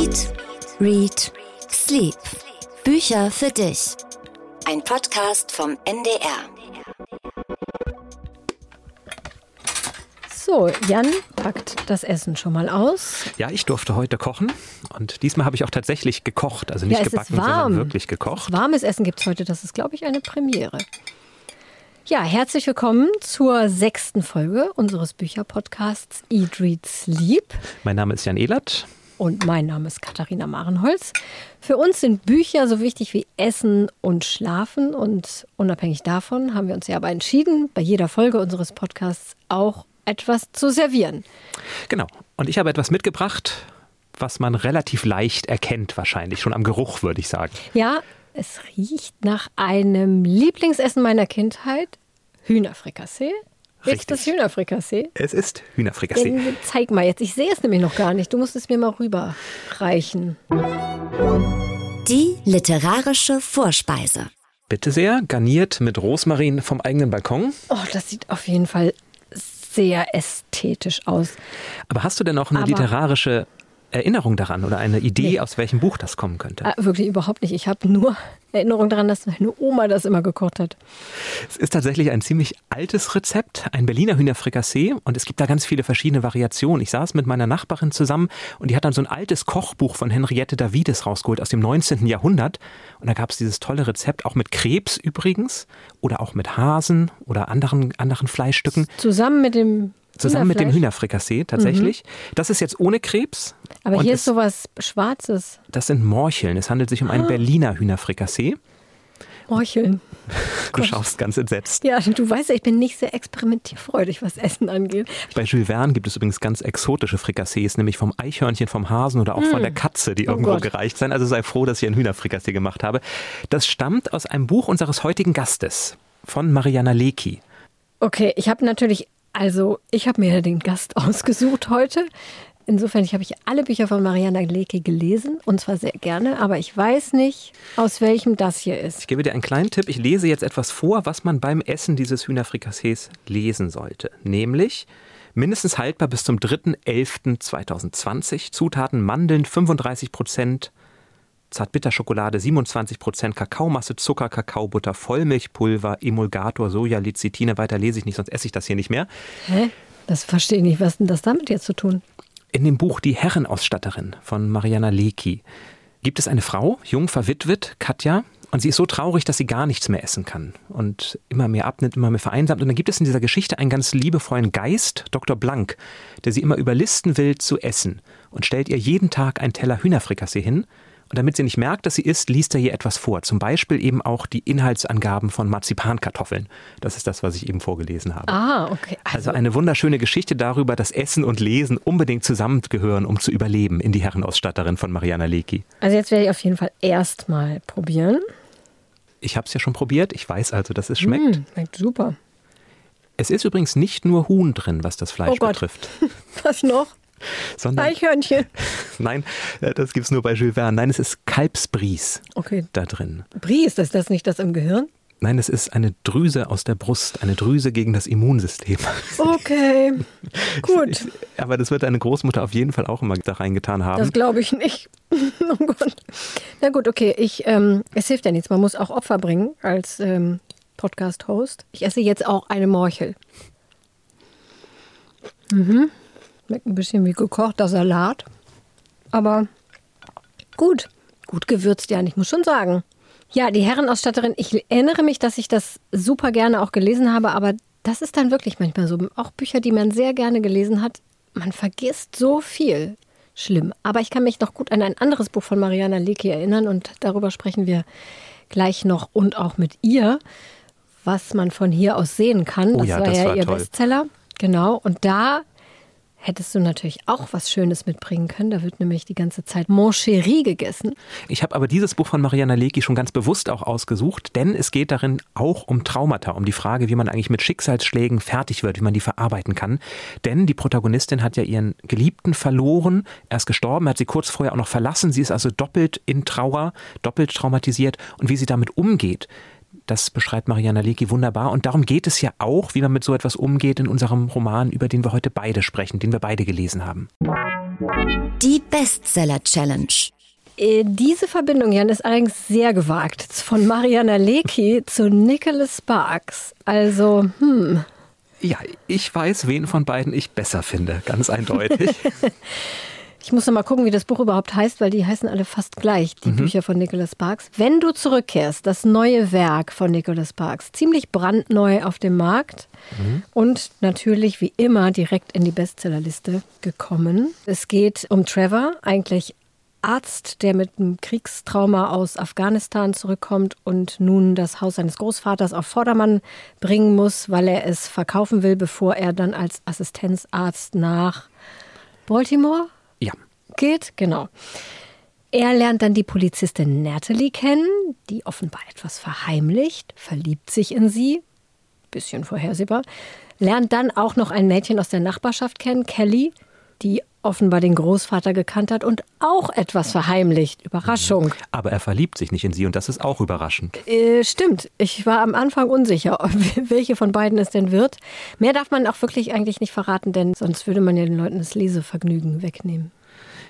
Eat, Read, Sleep. Bücher für dich. Ein Podcast vom NDR. So, Jan packt das Essen schon mal aus. Ja, ich durfte heute kochen und diesmal habe ich auch tatsächlich gekocht. Also nicht ja, es gebacken, ist warm. sondern wirklich gekocht. Warmes Essen gibt es heute. Das ist, glaube ich, eine Premiere. Ja, herzlich willkommen zur sechsten Folge unseres Bücherpodcasts Eat, Read, Sleep. Mein Name ist Jan Ehlert. Und mein Name ist Katharina Marenholz. Für uns sind Bücher so wichtig wie Essen und Schlafen. Und unabhängig davon haben wir uns ja aber entschieden, bei jeder Folge unseres Podcasts auch etwas zu servieren. Genau. Und ich habe etwas mitgebracht, was man relativ leicht erkennt, wahrscheinlich schon am Geruch, würde ich sagen. Ja, es riecht nach einem Lieblingsessen meiner Kindheit, Hühnerfrikassee. Ist Richtig. das Hühnerfrikassee? Es ist Hühnerfrikassee. Den- Zeig mal jetzt. Ich sehe es nämlich noch gar nicht. Du musst es mir mal rüberreichen. Die literarische Vorspeise. Bitte sehr, garniert mit Rosmarin vom eigenen Balkon. Oh, das sieht auf jeden Fall sehr ästhetisch aus. Aber hast du denn noch eine Aber- literarische Erinnerung daran oder eine Idee, Nee. aus welchem Buch das kommen könnte? Ah, wirklich überhaupt nicht. Ich habe nur Erinnerung daran, dass meine Oma das immer gekocht hat. Es ist tatsächlich ein ziemlich altes Rezept, ein Berliner Hühnerfrikassee und es gibt da ganz viele verschiedene Variationen. Ich saß mit meiner Nachbarin zusammen und die hat dann so ein altes Kochbuch von Henriette Davides rausgeholt aus dem 19. Jahrhundert und da gab es dieses tolle Rezept, auch mit Krebs übrigens oder auch mit Hasen oder anderen, anderen Fleischstücken. Zusammen mit dem Zusammen mit dem. Hühnerfrikassee tatsächlich. Das ist jetzt ohne Krebs. Aber hier ist sowas Schwarzes. Das sind Morcheln. Es handelt sich um ein Berliner Hühnerfrikassee. Morcheln. Du schaust ganz entsetzt. Ja, du weißt ja, ich bin nicht sehr experimentierfreudig, was Essen angeht. Bei Jules Verne gibt es übrigens ganz exotische Frikassees, nämlich vom Eichhörnchen, vom Hasen oder auch von der Katze, die Oh irgendwo Gott. gereicht sein. Also sei froh, dass ich ein Hühnerfrikassee gemacht habe. Das stammt aus einem Buch unseres heutigen Gastes von Mariana Lecki. Okay, ich habe natürlich, also ich habe mir den Gast ausgesucht heute. Insofern, habe ich alle Bücher von Mariana Lecki gelesen und zwar sehr gerne, aber ich weiß nicht, aus welchem das hier ist. Ich gebe dir einen kleinen Tipp. Ich lese jetzt etwas vor, was man beim Essen dieses Hühnerfrikassees lesen sollte. Nämlich mindestens haltbar bis zum 3.11.2020. Zutaten Mandeln 35 Prozent, Zartbitterschokolade 27 Prozent, Kakaomasse, Zucker, Kakaobutter, Vollmilchpulver, Emulgator, Soja, Lecithine. Weiter lese ich nicht, sonst esse ich das hier nicht mehr. Hä? Das verstehe ich nicht. Was denn das damit jetzt zu tun? In dem Buch Die Herrenausstatterin von Mariana Lecki gibt es eine Frau, jung verwitwet, Katja, und sie ist so traurig, dass sie gar nichts mehr essen kann und immer mehr abnimmt, immer mehr vereinsamt. Und dann gibt es in dieser Geschichte einen ganz liebevollen Geist, Dr. Blank, der sie immer überlisten will zu essen und stellt ihr jeden Tag einen Teller Hühnerfrikassee hin. Und damit sie nicht merkt, dass sie isst, liest er ihr etwas vor. Zum Beispiel eben auch die Inhaltsangaben von Marzipankartoffeln. Das ist das, was ich eben vorgelesen habe. Ah, okay. Also eine wunderschöne Geschichte darüber, dass Essen und Lesen unbedingt zusammengehören, um zu überleben, in die Herrenausstatterin von Mariana Lecki. Also jetzt werde ich auf jeden Fall erstmal probieren. Ich habe es ja schon probiert, ich weiß also, dass es schmeckt. Hm, schmeckt super. Es ist übrigens nicht nur Huhn drin, was das Fleisch Oh betrifft, Was noch? Sondern Eichhörnchen. nein, äh, das gibt's nur bei Jules Verne. Nein, es ist Kalbsbries Okay. da drin. Bries, ist das nicht das im Gehirn? Nein, es ist eine Drüse aus der Brust, eine Drüse gegen das Immunsystem. Okay. Gut. Aber das wird deine Großmutter auf jeden Fall auch immer da reingetan haben. Das glaube ich nicht. oh Gott. Na gut, okay. Ich, ähm, es hilft ja nichts. Man muss auch Opfer bringen als ähm, Podcast-Host. Ich esse jetzt auch eine Morchel. Mhm. Schmeckt ein bisschen wie gekochter Salat. Aber gut. Gut gewürzt, ja. Ich muss schon sagen. Ja, die Herrenausstatterin, ich erinnere mich, dass ich das super gerne auch gelesen habe, aber das ist dann wirklich manchmal so. Auch Bücher, die man sehr gerne gelesen hat, man vergisst so viel. Schlimm. Aber ich kann mich noch gut an ein anderes Buch von Mariana Lecki erinnern und darüber sprechen wir gleich noch und auch mit ihr, was man von hier aus sehen kann. Oh das ja, war das ja war ihr toll. Bestseller. Genau. Und da hättest du natürlich auch was Schönes mitbringen können. Da wird nämlich die ganze Zeit Mon Chéri gegessen. Ich habe aber dieses Buch von Mariana Lecki schon ganz bewusst auch ausgesucht, denn es geht darin auch um Traumata, um die Frage, wie man eigentlich mit Schicksalsschlägen fertig wird, wie man die verarbeiten kann. Denn die Protagonistin hat ja ihren Geliebten verloren, er ist gestorben, hat sie kurz vorher auch noch verlassen. Sie ist also doppelt in Trauer, doppelt traumatisiert und wie sie damit umgeht. Das beschreibt Mariana Lecki wunderbar. Und darum geht es ja auch, wie man mit so etwas umgeht in unserem Roman, über den wir heute beide sprechen, den wir beide gelesen haben. Die Bestseller Challenge. Äh, diese Verbindung, Jan, ist allerdings sehr gewagt. Von Mariana Lecki zu Nicholas Sparks. Also, hm. Ja, ich weiß, wen von beiden ich besser finde, ganz eindeutig. Ich muss noch mal gucken, wie das Buch überhaupt heißt, weil die heißen alle fast gleich, die mhm. Bücher von Nicholas Sparks. Wenn du zurückkehrst, das neue Werk von Nicholas Sparks, ziemlich brandneu auf dem Markt mhm. und natürlich wie immer direkt in die Bestsellerliste gekommen. Es geht um Trevor, eigentlich Arzt, der mit einem Kriegstrauma aus Afghanistan zurückkommt und nun das Haus seines Großvaters auf Vordermann bringen muss, weil er es verkaufen will, bevor er dann als Assistenzarzt nach Baltimore geht. Genau. Er lernt dann die Polizistin Natalie kennen, die offenbar etwas verheimlicht, verliebt sich in sie, bisschen vorhersehbar, lernt dann auch noch ein Mädchen aus der Nachbarschaft kennen, Kelly, die offenbar den Großvater gekannt hat und auch etwas verheimlicht. Überraschung. Aber er verliebt sich nicht in sie und das ist auch überraschend. Äh, stimmt. Ich war am Anfang unsicher, welche von beiden es denn wird. Mehr darf man auch wirklich eigentlich nicht verraten, denn sonst würde man ja den Leuten das Lesevergnügen wegnehmen.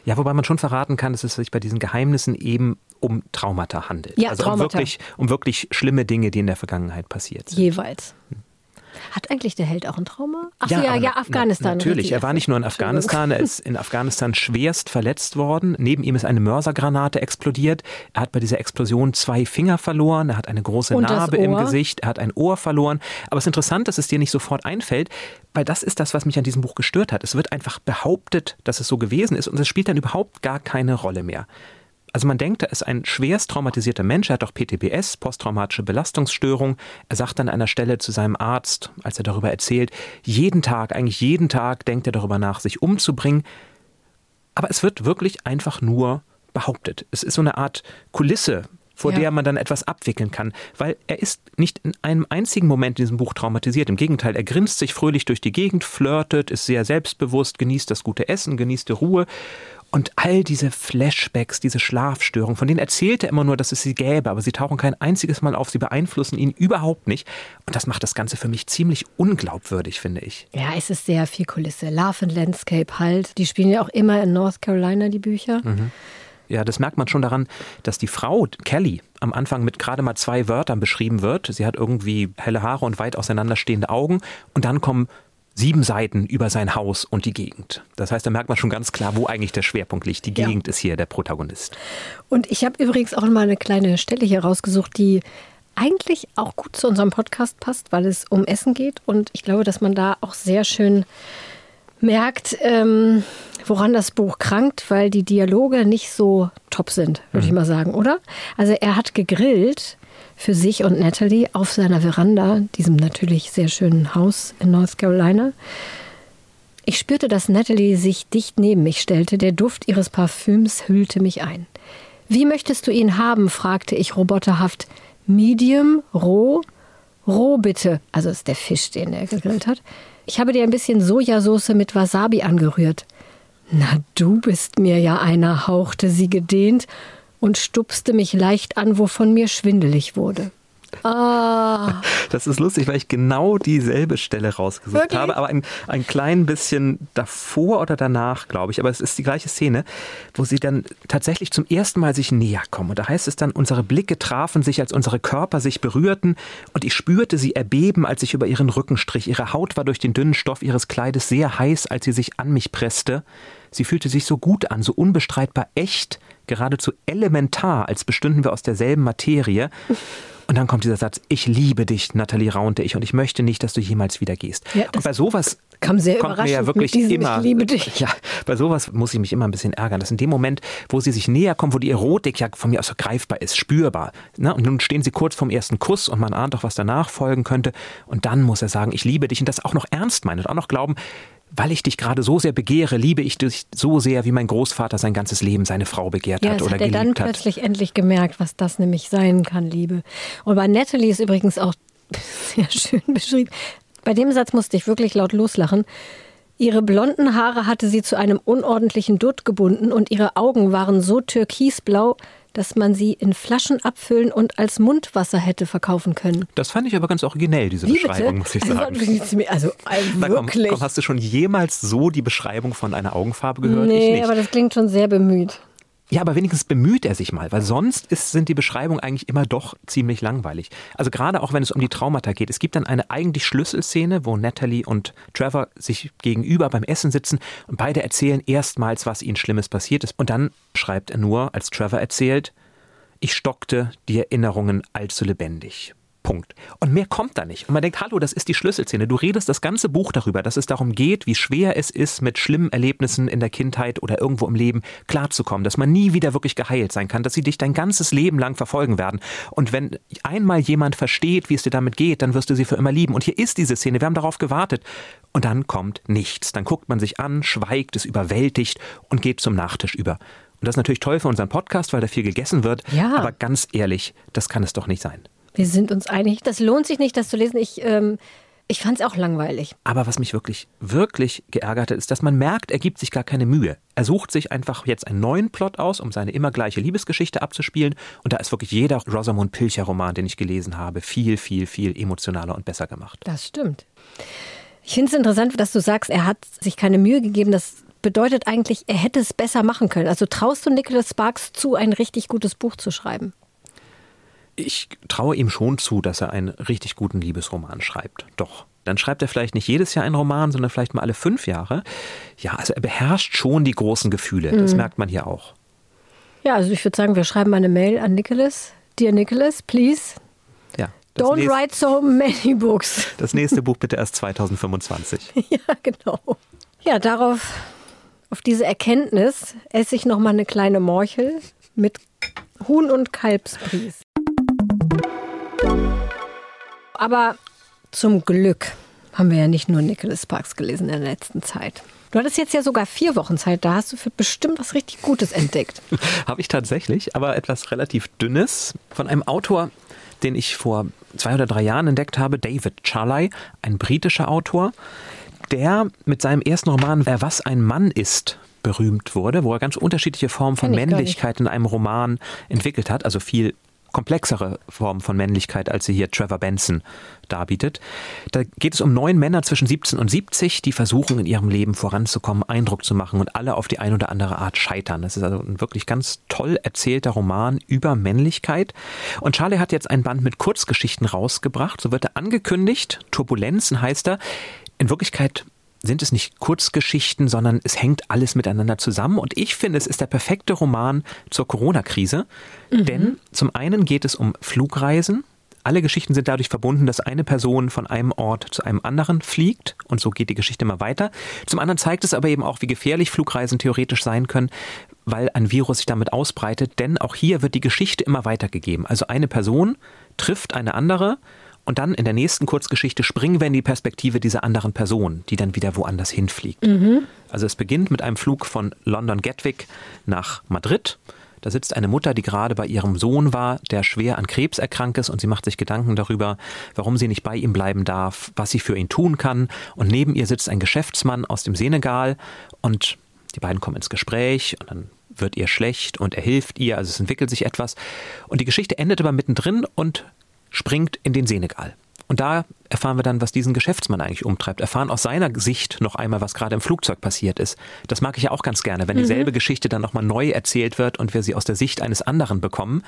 Ja, wobei man schon verraten kann, dass es sich bei diesen Geheimnissen eben um Traumata handelt. Ja, also Traumata. Um, wirklich, um wirklich schlimme Dinge, die in der Vergangenheit passiert sind. Jeweils. Hat eigentlich der Held auch ein Trauma? Ach ja, ja, ja Afghanistan. Na, natürlich, er war nicht nur in Afghanistan, er ist in Afghanistan schwerst verletzt worden. Neben ihm ist eine Mörsergranate explodiert. Er hat bei dieser Explosion zwei Finger verloren, er hat eine große Und Narbe im Gesicht, er hat ein Ohr verloren. Aber es ist interessant, dass es dir nicht sofort einfällt, weil das ist das, was mich an diesem Buch gestört hat. Es wird einfach behauptet, dass es so gewesen ist und es spielt dann überhaupt gar keine Rolle mehr. Also man denkt, er ist ein schwerst traumatisierter Mensch, er hat auch PTBS, posttraumatische Belastungsstörung. Er sagt an einer Stelle zu seinem Arzt, als er darüber erzählt, jeden Tag, eigentlich jeden Tag denkt er darüber nach, sich umzubringen. Aber es wird wirklich einfach nur behauptet. Es ist so eine Art Kulisse, vor ja. der man dann etwas abwickeln kann. Weil er ist nicht in einem einzigen Moment in diesem Buch traumatisiert. Im Gegenteil, er grinst sich fröhlich durch die Gegend, flirtet, ist sehr selbstbewusst, genießt das gute Essen, genießt die Ruhe. Und all diese Flashbacks, diese Schlafstörungen, von denen erzählt er immer nur, dass es sie gäbe, aber sie tauchen kein einziges Mal auf, sie beeinflussen ihn überhaupt nicht. Und das macht das Ganze für mich ziemlich unglaubwürdig, finde ich. Ja, es ist sehr viel Kulisse. Love and Landscape halt. Die spielen ja auch immer in North Carolina, die Bücher. Mhm. Ja, das merkt man schon daran, dass die Frau, Kelly, am Anfang mit gerade mal zwei Wörtern beschrieben wird. Sie hat irgendwie helle Haare und weit auseinanderstehende Augen. Und dann kommen sieben Seiten über sein Haus und die Gegend. Das heißt, da merkt man schon ganz klar, wo eigentlich der Schwerpunkt liegt. Die Gegend ja. ist hier der Protagonist. Und ich habe übrigens auch mal eine kleine Stelle hier rausgesucht, die eigentlich auch gut zu unserem Podcast passt, weil es um Essen geht. Und ich glaube, dass man da auch sehr schön merkt, ähm, woran das Buch krankt, weil die Dialoge nicht so top sind, würde mhm. ich mal sagen, oder? Also er hat gegrillt für sich und Natalie auf seiner Veranda, diesem natürlich sehr schönen Haus in North Carolina. Ich spürte, dass Natalie sich dicht neben mich stellte. Der Duft ihres Parfüms hüllte mich ein. Wie möchtest du ihn haben? fragte ich roboterhaft. Medium, roh? Roh bitte. Also ist der Fisch, den er gegrillt hat. Ich habe dir ein bisschen Sojasauce mit Wasabi angerührt. Na, du bist mir ja einer, hauchte sie gedehnt und stupste mich leicht an, wovon mir schwindelig wurde. Ah. Das ist lustig, weil ich genau dieselbe Stelle rausgesucht Wirklich? habe, aber ein, ein klein bisschen davor oder danach, glaube ich. Aber es ist die gleiche Szene, wo sie dann tatsächlich zum ersten Mal sich näher kommen. Und da heißt es dann, unsere Blicke trafen sich, als unsere Körper sich berührten und ich spürte sie erbeben, als ich über ihren Rücken strich. Ihre Haut war durch den dünnen Stoff ihres Kleides sehr heiß, als sie sich an mich presste. Sie fühlte sich so gut an, so unbestreitbar echt, geradezu elementar, als bestünden wir aus derselben Materie. Und dann kommt dieser Satz, ich liebe dich, Nathalie raunte ich, und ich möchte nicht, dass du jemals wieder gehst. Ja, und bei sowas kam sehr kommt mir ja wirklich diesem, immer. Ich liebe dich. Ja, bei sowas muss ich mich immer ein bisschen ärgern. Dass in dem Moment, wo sie sich näher kommen, wo die Erotik ja von mir aus so greifbar ist, spürbar. Ne? Und nun stehen sie kurz vorm ersten Kuss und man ahnt doch, was danach folgen könnte. Und dann muss er sagen, ich liebe dich und das auch noch ernst meinen und auch noch glauben, weil ich dich gerade so sehr begehre, liebe ich dich so sehr, wie mein Großvater sein ganzes Leben seine Frau begehrt ja, hat oder hat geliebt er dann plötzlich endlich gemerkt, was das nämlich sein kann, Liebe. Und bei Natalie ist übrigens auch sehr schön beschrieben. Bei dem Satz musste ich wirklich laut loslachen. Ihre blonden Haare hatte sie zu einem unordentlichen Dutt gebunden und ihre Augen waren so türkisblau, dass man sie in Flaschen abfüllen und als Mundwasser hätte verkaufen können. Das fand ich aber ganz originell, diese Wie Beschreibung, bitte? muss ich Also, sagen. Also, also Na komm, wirklich. komm, hast du schon jemals so die Beschreibung von einer Augenfarbe gehört? nee, aber das klingt schon sehr bemüht. Ja, aber wenigstens bemüht er sich mal, weil sonst ist, sind die Beschreibungen eigentlich immer doch ziemlich langweilig. Also gerade auch wenn es um die Traumata geht. Es gibt dann eine eigentlich Schlüsselszene, wo Natalie und Trevor sich gegenüber beim Essen sitzen und beide erzählen erstmals, was ihnen Schlimmes passiert ist. Und dann schreibt er nur, als Trevor erzählt, ich stockte die Erinnerungen allzu lebendig. Punkt. Und mehr kommt da nicht. Und man denkt, hallo, das ist die Schlüsselszene. Du redest das ganze Buch darüber, dass es darum geht, wie schwer es ist, mit schlimmen Erlebnissen in der Kindheit oder irgendwo im Leben klarzukommen, dass man nie wieder wirklich geheilt sein kann, dass sie dich dein ganzes Leben lang verfolgen werden. Und wenn einmal jemand versteht, wie es dir damit geht, dann wirst du sie für immer lieben. Und hier ist diese Szene, wir haben darauf gewartet. Und dann kommt nichts. Dann guckt man sich an, schweigt, ist überwältigt und geht zum Nachtisch über. Und das ist natürlich toll für unseren Podcast, weil da viel gegessen wird. Ja. Aber ganz ehrlich, das kann es doch nicht sein. Wir sind uns einig. Das lohnt sich nicht, das zu lesen. Ich, ähm, ich fand es auch langweilig. Aber was mich wirklich, wirklich geärgert hat, ist, dass man merkt, er gibt sich gar keine Mühe. Er sucht sich einfach jetzt einen neuen Plot aus, um seine immer gleiche Liebesgeschichte abzuspielen. Und da ist wirklich jeder Rosamund Pilcher-Roman, den ich gelesen habe, viel, viel, viel emotionaler und besser gemacht. Das stimmt. Ich finde es interessant, dass du sagst, er hat sich keine Mühe gegeben. Das bedeutet eigentlich, er hätte es besser machen können. Also traust du Nicholas Sparks zu, ein richtig gutes Buch zu schreiben? Ich traue ihm schon zu, dass er einen richtig guten Liebesroman schreibt. Doch. Dann schreibt er vielleicht nicht jedes Jahr einen Roman, sondern vielleicht mal alle fünf Jahre. Ja, also er beherrscht schon die großen Gefühle. Das merkt man hier auch. Ja, also ich würde sagen, wir schreiben eine Mail an Nicholas. Dear Nicholas, please Ja. Don't write so many books. das nächste Buch bitte erst 2025. ja, genau. Ja, darauf, auf diese Erkenntnis esse ich noch mal eine kleine Morchel mit Huhn- und Kalbsbries. Aber zum Glück haben wir ja nicht nur Nicholas Sparks gelesen in der letzten Zeit. Du hattest jetzt ja sogar vier Wochen Zeit, da hast du für bestimmt was richtig Gutes entdeckt. Habe ich tatsächlich, aber etwas relativ Dünnes von einem Autor, den ich vor zwei oder drei Jahren entdeckt habe, David Charley, ein britischer Autor, der mit seinem ersten Roman Wer was ein Mann ist berühmt wurde, wo er ganz unterschiedliche Formen von Männlichkeit in einem Roman entwickelt hat, also viel komplexere Formen von Männlichkeit, als sie hier Trevor Benson darbietet. Da geht es um neun Männer zwischen 17 und 70, die versuchen in ihrem Leben voranzukommen, Eindruck zu machen und alle auf die eine oder andere Art scheitern. Das ist also ein wirklich ganz toll erzählter Roman über Männlichkeit. Und Charlie hat jetzt ein Band mit Kurzgeschichten rausgebracht. So wird er angekündigt. Turbulenzen heißt er. In Wirklichkeit sind es nicht Kurzgeschichten, sondern es hängt alles miteinander zusammen. Und ich finde, es ist der perfekte Roman zur Corona-Krise. Denn zum einen geht es um Flugreisen. Alle Geschichten sind dadurch verbunden, dass eine Person von einem Ort zu einem anderen fliegt und so geht die Geschichte immer weiter. Zum anderen zeigt es aber eben auch, wie gefährlich Flugreisen theoretisch sein können, weil ein Virus sich damit ausbreitet, denn auch hier wird die Geschichte immer weitergegeben. Also eine Person trifft eine andere und dann in der nächsten Kurzgeschichte springen wir in die Perspektive dieser anderen Person, die dann wieder woanders hinfliegt. Also es beginnt mit einem Flug von London Gatwick nach Madrid. Da sitzt eine Mutter, die gerade bei ihrem Sohn war, der schwer an Krebs erkrankt ist und sie macht sich Gedanken darüber, warum sie nicht bei ihm bleiben darf, was sie für ihn tun kann. Und neben ihr sitzt ein Geschäftsmann aus dem Senegal und die beiden kommen ins Gespräch und dann wird ihr schlecht und er hilft ihr, also es entwickelt sich etwas. Und die Geschichte endet aber mittendrin und springt in den Senegal. Und da erfahren wir dann, was diesen Geschäftsmann eigentlich umtreibt. Erfahren aus seiner Sicht noch einmal, was gerade im Flugzeug passiert ist. Das mag ich ja auch ganz gerne, wenn dieselbe Geschichte dann nochmal neu erzählt wird und wir sie aus der Sicht eines anderen bekommen.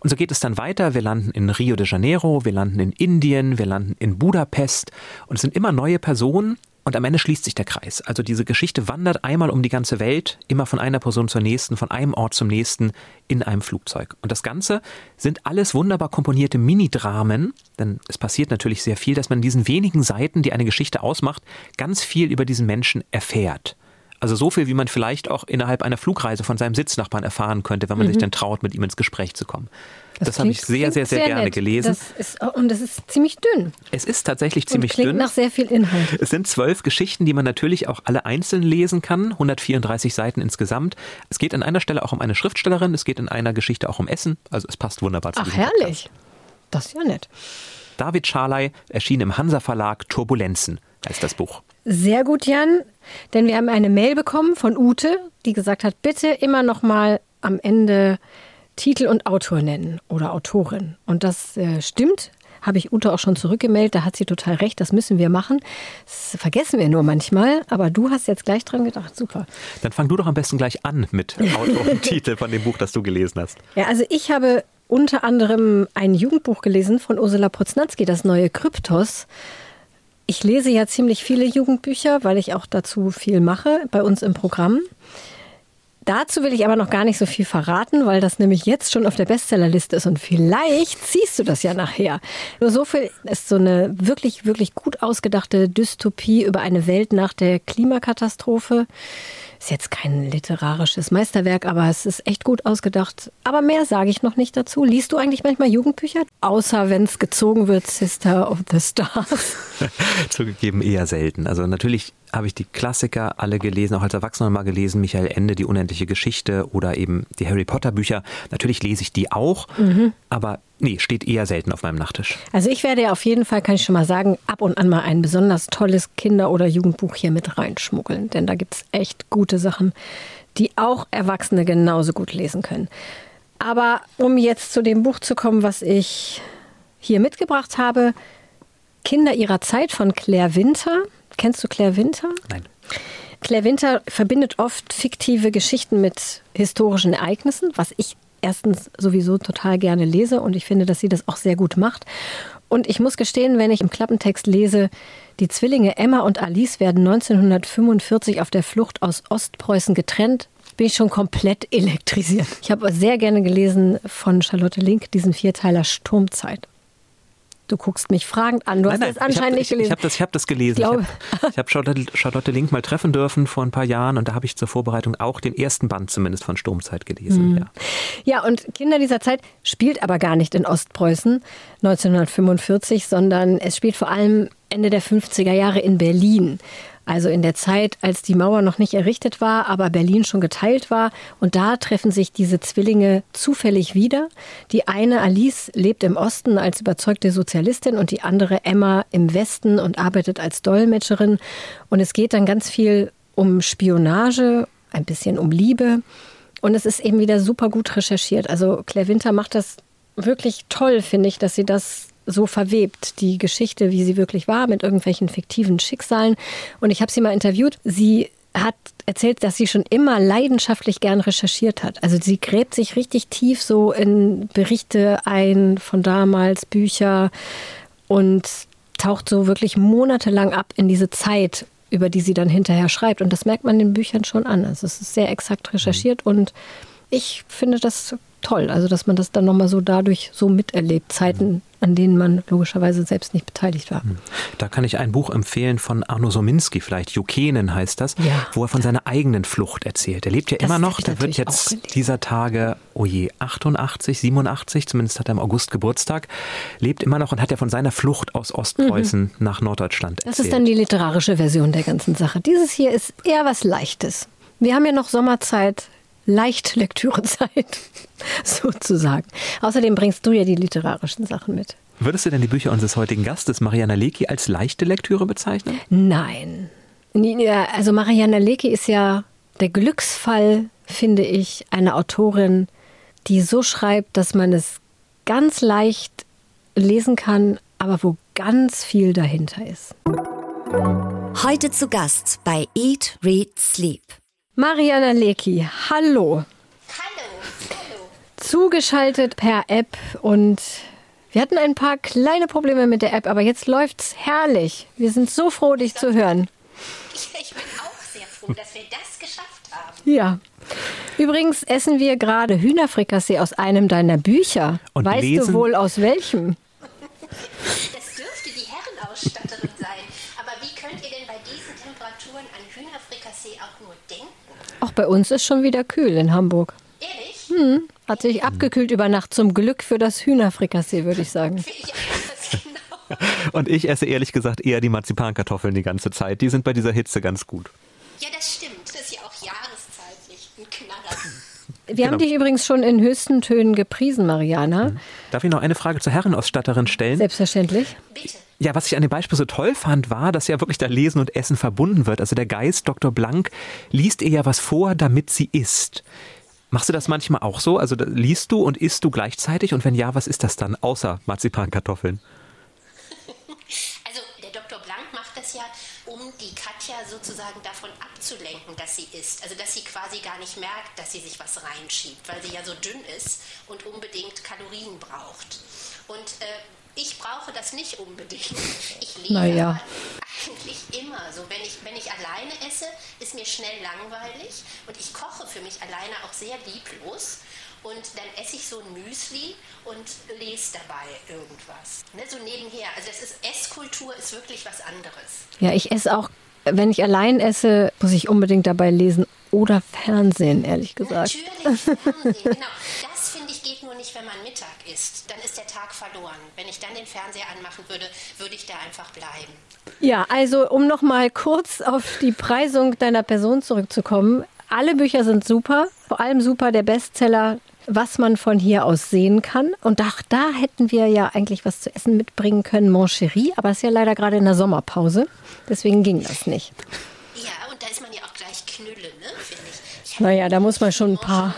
Und so geht es dann weiter. Wir landen in Rio de Janeiro, wir landen in Indien, wir landen in Budapest. Und es sind immer neue Personen. Und am Ende schließt sich der Kreis. Also diese Geschichte wandert einmal um die ganze Welt, immer von einer Person zur nächsten, von einem Ort zum nächsten in einem Flugzeug. Und das Ganze sind alles wunderbar komponierte Minidramen, denn es passiert natürlich sehr viel, dass man in diesen wenigen Seiten, die eine Geschichte ausmacht, ganz viel über diesen Menschen erfährt. Also so viel, wie man vielleicht auch innerhalb einer Flugreise von seinem Sitznachbarn erfahren könnte, wenn man sich dann traut, mit ihm ins Gespräch zu kommen. Das, habe ich sehr, sehr, klingt sehr, gerne nett. gelesen. Das ist, und es ist ziemlich dünn. es ist tatsächlich Und ziemlich klingt dünn. nach sehr viel Inhalt. Es sind zwölf Geschichten, die man natürlich auch alle einzeln lesen kann. 134 Seiten insgesamt. Es geht an einer Stelle auch um eine Schriftstellerin. Es geht in einer Geschichte auch um Essen. Also es passt wunderbar zu Ach, herrlich. Das ist ja nett. Podcast. David Scharley erschien im Hansa Verlag Turbulenzen heißt das Buch. Sehr gut, Jan. Denn wir haben eine Mail bekommen von Ute, die gesagt hat, bitte immer noch mal am Ende Titel und Autor nennen oder Autorin. Und das äh, stimmt habe ich Ute auch schon zurückgemeldet. Da hat sie total recht, das müssen wir machen. Das vergessen wir nur manchmal, aber du hast jetzt gleich dran gedacht. Super. Dann fang du doch am besten gleich an mit Autor und Titel von dem Buch, das du gelesen hast. Ja, also ich habe unter anderem ein Jugendbuch gelesen von Ursula Poznanski, das neue Kryptos. Ich lese ja ziemlich viele Jugendbücher, weil ich auch dazu viel mache bei uns im Programm. Dazu will ich aber noch gar nicht so viel verraten, weil das nämlich jetzt schon auf der Bestsellerliste ist und vielleicht ziehst du das ja nachher. Nur so viel ist so eine wirklich, wirklich gut ausgedachte Dystopie über eine Welt nach der Klimakatastrophe. Ist jetzt kein literarisches Meisterwerk, aber es ist echt gut ausgedacht. Aber mehr sage ich noch nicht dazu. Liest du eigentlich manchmal Jugendbücher? Außer wenn es gezogen wird, Sister of the Stars. Zugegeben eher selten. Also natürlich habe ich die Klassiker alle gelesen, auch als Erwachsener mal gelesen, Michael Ende, die unendliche Geschichte oder eben die Harry Potter Bücher. Natürlich lese ich die auch, mhm. aber nee, steht eher selten auf meinem Nachttisch. Also ich werde ja auf jeden Fall, kann ich schon mal sagen, ab und an mal ein besonders tolles Kinder- oder Jugendbuch hier mit reinschmuggeln, denn da gibt es echt gute Sachen, die auch Erwachsene genauso gut lesen können. Aber um jetzt zu dem Buch zu kommen, was ich hier mitgebracht habe, Kinder ihrer Zeit von Claire Winter. Kennst du Claire Winter? Nein. Claire Winter verbindet oft fiktive Geschichten mit historischen Ereignissen, was ich erstens sowieso total gerne lese und ich finde, dass sie das auch sehr gut macht. Und ich muss gestehen, wenn ich im Klappentext lese, die Zwillinge Emma und Alice werden 1945 auf der Flucht aus Ostpreußen getrennt, bin ich schon komplett elektrisiert. Ich habe sehr gerne gelesen von Charlotte Link diesen Vierteiler Sturmzeit. Du guckst mich fragend an. Du nein, hast nein, das anscheinend hab, nicht gelesen. Ich, ich habe das, hab das gelesen. Ich, ich habe hab Charlotte, Charlotte Link mal treffen dürfen vor ein paar Jahren und da habe ich zur Vorbereitung auch den ersten Band zumindest von Sturmzeit gelesen. Mhm. Ja. ja, und Kinder dieser Zeit spielt aber gar nicht in Ostpreußen 1945, sondern es spielt vor allem Ende der 50er Jahre in Berlin. Also in der Zeit, als die Mauer noch nicht errichtet war, aber Berlin schon geteilt war. Und da treffen sich diese Zwillinge zufällig wieder. Die eine, Alice, lebt im Osten als überzeugte Sozialistin und die andere, Emma, im Westen und arbeitet als Dolmetscherin. Und es geht dann ganz viel um Spionage, ein bisschen um Liebe. Und es ist eben wieder super gut recherchiert. Also Claire Winter macht das wirklich toll, finde ich, dass sie das so verwebt, die Geschichte, wie sie wirklich war, mit irgendwelchen fiktiven Schicksalen. Und ich habe sie mal interviewt. Sie hat erzählt, dass sie schon immer leidenschaftlich gern recherchiert hat. Also sie gräbt sich richtig tief so in Berichte ein von damals, Bücher und taucht so wirklich monatelang ab in diese Zeit, über die sie dann hinterher schreibt. Und das merkt man den Büchern schon an. Also es ist sehr exakt recherchiert und ich finde das toll, also dass man das dann nochmal so dadurch so miterlebt, Zeiten, an denen man logischerweise selbst nicht beteiligt war. Hm. Da kann ich ein Buch empfehlen von Arno Sominski, vielleicht Jukenen heißt das, ja. wo er von seiner eigenen Flucht erzählt. Er lebt ja das immer noch, der wird jetzt dieser Tage, oh je, 88, 87, zumindest hat er im August Geburtstag, lebt immer noch und hat ja von seiner Flucht aus Ostpreußen mhm. nach Norddeutschland erzählt. Das ist dann die literarische Version der ganzen Sache. Dieses hier ist eher was Leichtes. Wir haben ja noch Sommerzeit Leichtlektürezeit sozusagen. Außerdem bringst du ja die literarischen Sachen mit. Würdest du denn die Bücher unseres heutigen Gastes, Mariana Lecki, als leichte Lektüre bezeichnen? Nein. Also Mariana Lecki ist ja der Glücksfall, finde ich, einer Autorin, die so schreibt, dass man es ganz leicht lesen kann, aber wo ganz viel dahinter ist. Heute zu Gast bei Eat, Read, Sleep. Mariana Lecki, hallo. Hallo, hallo. Zugeschaltet per App und wir hatten ein paar kleine Probleme mit der App, aber jetzt läuft's herrlich. Wir sind so froh, dich zu hören. Ich bin auch sehr froh, dass wir das geschafft haben. Ja. Übrigens essen wir gerade Hühnerfrikassee aus einem deiner Bücher. Und weißt lesen? du wohl aus welchem? Das Auch bei uns ist schon wieder kühl in Hamburg. Ehrlich? Hm, hat sich abgekühlt über Nacht. Zum Glück für das Hühnerfrikassee, würde ich sagen. Genau. Und ich esse ehrlich gesagt eher die Marzipankartoffeln die ganze Zeit. Die sind bei dieser Hitze ganz gut. Ja, das stimmt. Das ist ja auch jahreszeitlich ein Knaller. Wir genau. haben dich übrigens schon in höchsten Tönen gepriesen, Mariana. Mhm. Darf ich noch eine Frage zur Herrenausstatterin stellen? Selbstverständlich. Bitte. Ja, was ich an dem Beispiel so toll fand, war, dass ja wirklich da Lesen und Essen verbunden wird. Also der Geist Dr. Blank liest ihr ja was vor, damit sie isst. Machst du das manchmal auch so? Also liest du und isst du gleichzeitig? Und wenn ja, was ist das dann außer Marzipankartoffeln? Also der Dr. Blank macht das ja, um die Katja sozusagen davon abzulenken, dass sie isst. Also dass sie quasi gar nicht merkt, dass sie sich was reinschiebt, weil sie ja so dünn ist und unbedingt Kalorien braucht. Und äh, ich brauche das nicht unbedingt. Ich lese Naja. eigentlich immer so. Wenn ich, wenn ich alleine esse, ist mir schnell langweilig und ich koche für mich alleine auch sehr lieblos. Und dann esse ich so ein Müsli und lese dabei irgendwas. Ne, so nebenher. Also das ist Esskultur ist wirklich was anderes. Ja, ich esse auch, wenn ich allein esse, muss ich unbedingt dabei lesen oder Fernsehen, ehrlich gesagt. Natürlich, Fernsehen, genau. Das finde ich geht nur nicht, wenn man Mittag isst. Dann ist der Tag verloren. Wenn ich dann den Fernseher anmachen würde, würde ich da einfach bleiben. Ja, also um noch mal kurz auf die Preisung deiner Person zurückzukommen. Alle Bücher sind super, vor allem super der Bestseller, was man von hier aus sehen kann. Und auch da hätten wir ja eigentlich was zu essen mitbringen können, Mon Chéri, aber es ist ja leider gerade in der Sommerpause. Deswegen ging das nicht. Ja, und da ist man ja auch gleich Knülle, ne, finde ich. ich Naja, da muss man schon ein paar.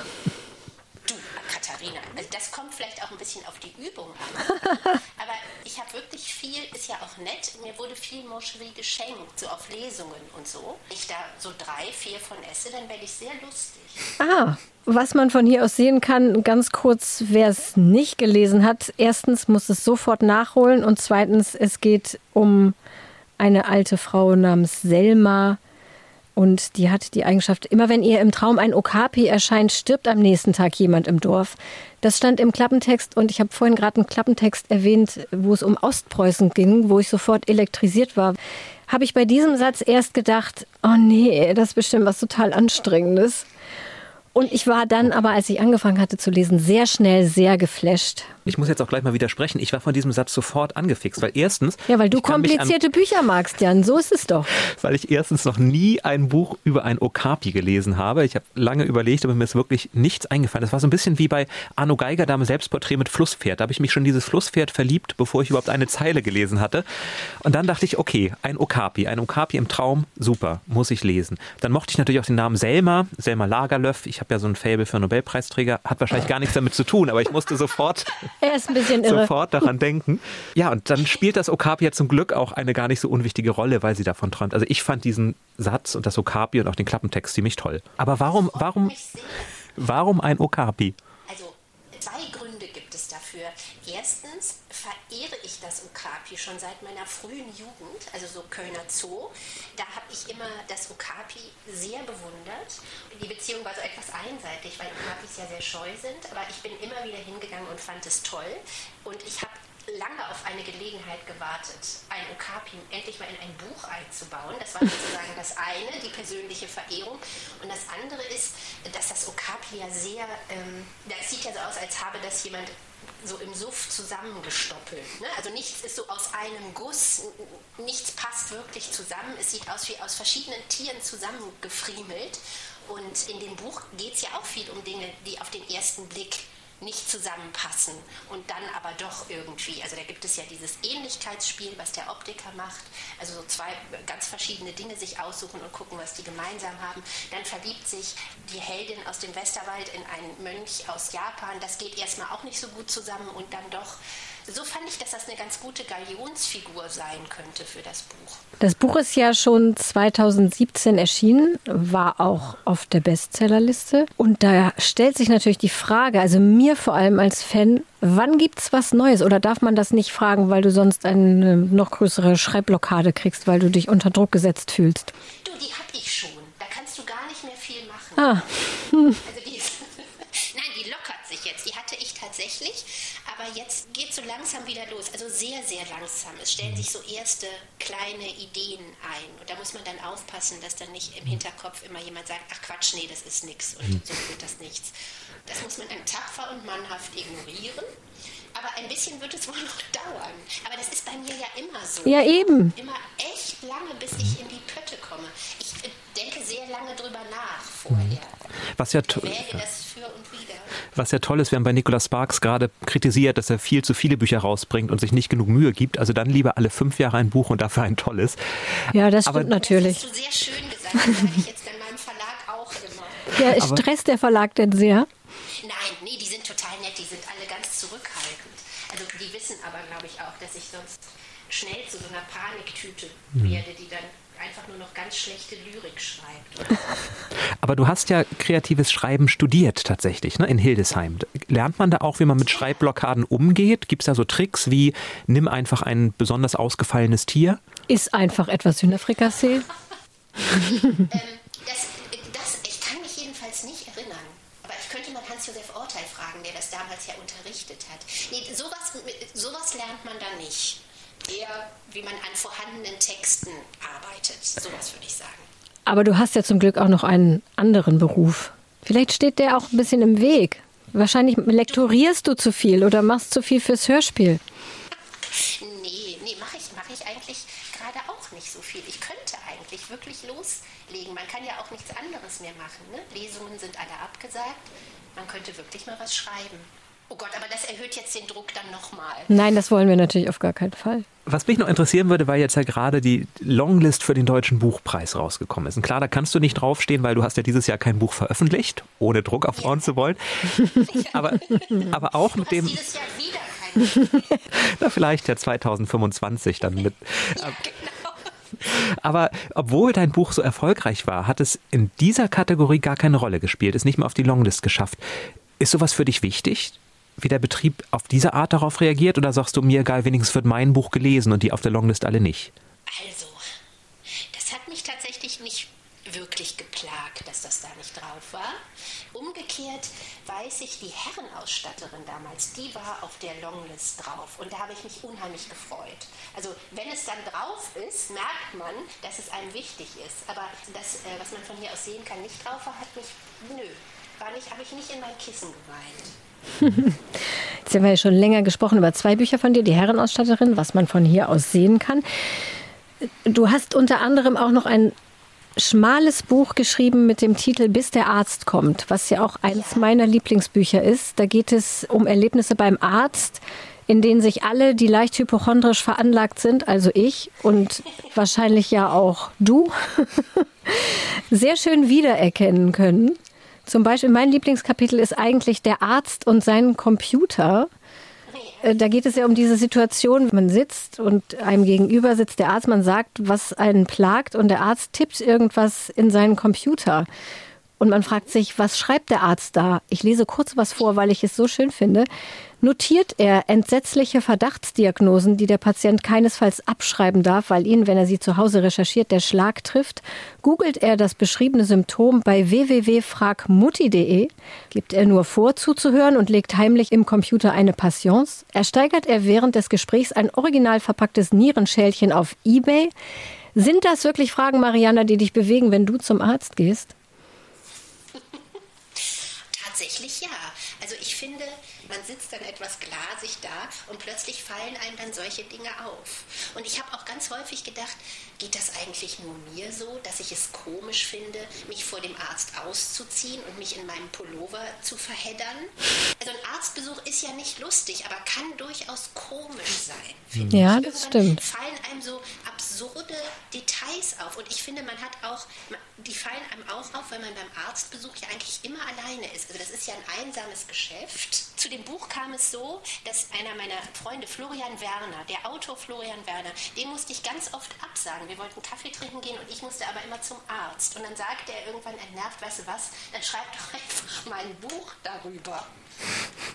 Du, Katharina, also das kommt vielleicht auch ein bisschen auf die Übung an. Aber ich habe wirklich viel, ist ja auch nett, mir wurde viel Moscherie geschenkt, so auf Lesungen und so. Wenn ich da so drei, vier von esse, dann werde ich sehr lustig. Ah, was man von hier aus sehen kann, ganz kurz, wer es nicht gelesen hat. Erstens muss es sofort nachholen und zweitens, es geht um eine alte Frau namens Selma. Und die hat die Eigenschaft, immer wenn ihr im Traum ein Okapi erscheint, stirbt am nächsten Tag jemand im Dorf. Das stand im Klappentext und ich habe vorhin gerade einen Klappentext erwähnt, wo es um Ostpreußen ging, wo ich sofort elektrisiert war. Habe ich bei diesem Satz erst gedacht, oh nee, das ist bestimmt was total Anstrengendes. Und ich war dann aber, als ich angefangen hatte zu lesen, sehr schnell sehr geflasht. Ich muss jetzt auch gleich mal widersprechen. Ich war von diesem Satz sofort angefixt, weil erstens. Ja, weil du komplizierte Bücher magst, Jan. So ist es doch. weil ich erstens noch nie ein Buch über ein Okapi gelesen habe. Ich habe lange überlegt, aber mir ist wirklich nichts eingefallen. Das war so ein bisschen wie bei Arno Geiger, da Selbstporträt mit Flusspferd. Da habe ich mich schon in dieses Flusspferd verliebt, bevor ich überhaupt eine Zeile gelesen hatte. Und dann dachte ich, okay, ein Okapi, ein Okapi im Traum, super, muss ich lesen. Dann mochte ich natürlich auch den Namen Selma, Selma Lagerlöf. Ich habe ja so ein Fable für Nobelpreisträger, hat wahrscheinlich gar nichts damit zu tun, aber ich musste sofort Er ist ein bisschen irre. sofort daran denken. Ja, und dann spielt das Okapi ja zum Glück auch eine gar nicht so unwichtige Rolle, weil sie davon träumt. Also ich fand diesen Satz und das Okapi und auch den Klappentext ziemlich toll. Aber warum, warum, warum ein Okapi? Also zwei Gründe gibt es dafür. Erstens verehre ich das Okapi schon seit meiner frühen Jugend, also so Kölner Zoo. Da habe ich immer das Okapi sehr bewundert. Die Beziehung war so etwas einseitig, weil Okapis ja sehr scheu sind, aber ich bin immer wieder hingegangen und fand es toll. Und ich habe lange auf eine Gelegenheit gewartet, ein Okapi endlich mal in ein Buch einzubauen. Das war sozusagen das eine, die persönliche Verehrung. Und das andere ist, dass das Okapi ja sehr, ähm, das sieht ja so aus, als habe das jemand so im Suff zusammengestoppelt. Ne? Also nichts ist so aus einem Guss, nichts passt wirklich zusammen. Es sieht aus wie aus verschiedenen Tieren zusammengefriemelt. Und in dem Buch geht es ja auch viel um Dinge, die auf den ersten Blick nicht zusammenpassen und dann aber doch irgendwie. Also da gibt es ja dieses Ähnlichkeitsspiel, was der Optiker macht. Also so zwei ganz verschiedene Dinge sich aussuchen und gucken, was die gemeinsam haben. Dann verliebt sich die Heldin aus dem Westerwald in einen Mönch aus Japan. Das geht erstmal auch nicht so gut zusammen und dann doch. So fand ich, dass das eine ganz gute Galionsfigur sein könnte für das Buch. Das Buch ist ja schon 2017 erschienen, war auch auf der Bestsellerliste. Und da stellt sich natürlich die Frage, also mir vor allem als Fan, wann gibt's was Neues? Oder darf man das nicht fragen, weil du sonst eine noch größere Schreibblockade kriegst, weil du dich unter Druck gesetzt fühlst? Du, die hab ich schon. Da kannst du gar nicht mehr viel machen. Ah, Also die, nein, die lockert sich jetzt. Die hatte ich tatsächlich, aber jetzt geht so langsam wieder los. Also sehr, sehr langsam. Es stellen sich so erste kleine Ideen ein. Und da muss man dann aufpassen, dass dann nicht im Hinterkopf immer jemand sagt, ach Quatsch, nee, das ist nix und so wird das nichts. Das muss man dann tapfer und mannhaft ignorieren. Aber ein bisschen wird es wohl noch dauern. Aber das ist bei mir ja immer so. ja eben. Immer echt lange, bis ich in die Pötte komme. Ich äh, denke sehr lange drüber nach vorher. Was ja, to- Wäge das für und wieder. Was ja toll ist, wir haben bei Nicolas Sparks gerade kritisiert, dass er viel zu viele Bücher rausbringt und sich nicht genug Mühe gibt. Also dann lieber alle fünf Jahre ein Buch und dafür ein tolles. Ja, das Aber- stimmt natürlich. Das hast du sehr schön gesagt. Das sage ich jetzt bei meinem Verlag auch immer. Ja, stresst der Verlag denn sehr? Nein, nee, die sind total nett, die sind alle ganz zurückhaltend. Also die wissen aber, glaube ich, auch, dass ich sonst schnell zu so einer Paniktüte mhm. werde, die dann einfach nur noch ganz schlechte Lyrik schreibt. Aber du hast ja kreatives Schreiben studiert tatsächlich, ne, in Hildesheim. Lernt man da auch, wie man mit Schreibblockaden umgeht? Gibt es da so Tricks wie, nimm einfach ein besonders ausgefallenes Tier? Ist einfach etwas Hühnerfrikassee? ähm, das, das, ich kann mich jedenfalls nicht erinnern. Aber ich könnte mal Hans-Josef Orteil fragen, der das damals ja unterrichtet hat. Nee, sowas, sowas lernt man da nicht eher, wie man an vorhandenen Texten arbeitet. Sowas würde ich sagen. Aber du hast ja zum Glück auch noch einen anderen Beruf. Vielleicht steht der auch ein bisschen im Weg. Wahrscheinlich lektorierst du zu viel oder machst zu viel fürs Hörspiel. Nee, nee, mache ich, mach ich eigentlich gerade auch nicht so viel. Ich könnte eigentlich wirklich loslegen. Man kann ja auch nichts anderes mehr machen. Ne? Lesungen sind alle abgesagt. Man könnte wirklich mal was schreiben. Oh Gott, aber das erhöht jetzt den Druck dann nochmal. Nein, das wollen wir natürlich auf gar keinen Fall. Was mich noch interessieren würde, weil jetzt ja gerade die Longlist für den Deutschen Buchpreis rausgekommen ist. Und klar, da kannst du nicht draufstehen, weil du hast ja dieses Jahr kein Buch veröffentlicht, ohne Druck aufbauen ja. zu wollen. aber, aber auch mit dem... Dieses Jahr wieder kein Na, vielleicht ja 2025 dann mit... Ja, genau. Aber obwohl dein Buch so erfolgreich war, hat es in dieser Kategorie gar keine Rolle gespielt, ist nicht mal auf die Longlist geschafft. Ist sowas für dich wichtig? Wie der Betrieb auf diese Art darauf reagiert? Oder sagst du mir egal, wenigstens wird mein Buch gelesen und die auf der Longlist alle nicht? Also, das hat mich tatsächlich nicht wirklich geplagt, dass das da nicht drauf war. Umgekehrt weiß ich, die Herrenausstatterin damals, die war auf der Longlist drauf und da habe ich mich unheimlich gefreut. Also wenn es dann drauf ist, merkt man, dass es einem wichtig ist. Aber das, äh, was man von hier aus sehen kann, nicht drauf war, hat mich, nö, war nicht, habe ich nicht in mein Kissen geweint. Jetzt haben wir ja schon länger gesprochen über zwei Bücher von dir, die Herrenausstatterin, was man von hier aus sehen kann. Du hast unter anderem auch noch ein schmales Buch geschrieben mit dem Titel Bis der Arzt kommt, was ja auch eines meiner Lieblingsbücher ist. Da geht es um Erlebnisse beim Arzt, in denen sich alle, die leicht hypochondrisch veranlagt sind, also ich und wahrscheinlich ja auch du, sehr schön wiedererkennen können. Zum Beispiel, mein Lieblingskapitel ist eigentlich der Arzt und sein Computer. Äh, da geht es ja um diese Situation, man sitzt und einem gegenüber sitzt der Arzt, man sagt, was einen plagt und der Arzt tippt irgendwas in seinen Computer. Und man fragt sich, was schreibt der Arzt da? Ich lese kurz was vor, weil ich es so schön finde notiert er entsetzliche Verdachtsdiagnosen, die der Patient keinesfalls abschreiben darf, weil ihn, wenn er sie zu Hause recherchiert, der Schlag trifft. Googelt er das beschriebene Symptom bei www.fragmutti.de, gibt er nur vor zuzuhören und legt heimlich im Computer eine Patience. Ersteigert er während des Gesprächs ein original verpacktes Nierenschälchen auf eBay. Sind das wirklich Fragen, Mariana, die dich bewegen, wenn du zum Arzt gehst? Tatsächlich ja. Also ich finde, man sitzt dann etwas glasig da und plötzlich fallen einem dann solche Dinge auf. Und ich habe auch ganz häufig gedacht, geht das eigentlich nur mir so, dass ich es komisch finde, mich vor dem Arzt auszuziehen und mich in meinem Pullover zu verheddern? Also ein Arztbesuch ist ja nicht lustig, aber kann durchaus komisch sein. Ja, das stimmt. fallen einem so absurde Details auf. Und ich finde, man hat auch, die fallen einem auch auf, weil man beim Arztbesuch ja eigentlich immer alleine ist. Also das ist ja ein einsames Geschäft. Zu dem Buch kam es so, dass einer meiner Freunde, Florian Werner, der Autor Florian Werner, den musste ich ganz oft absagen. Wir wollten Kaffee trinken gehen und ich musste aber immer zum Arzt. Und dann sagte er irgendwann entnervt, weißt du was, dann schreib doch einfach mal ein Buch darüber.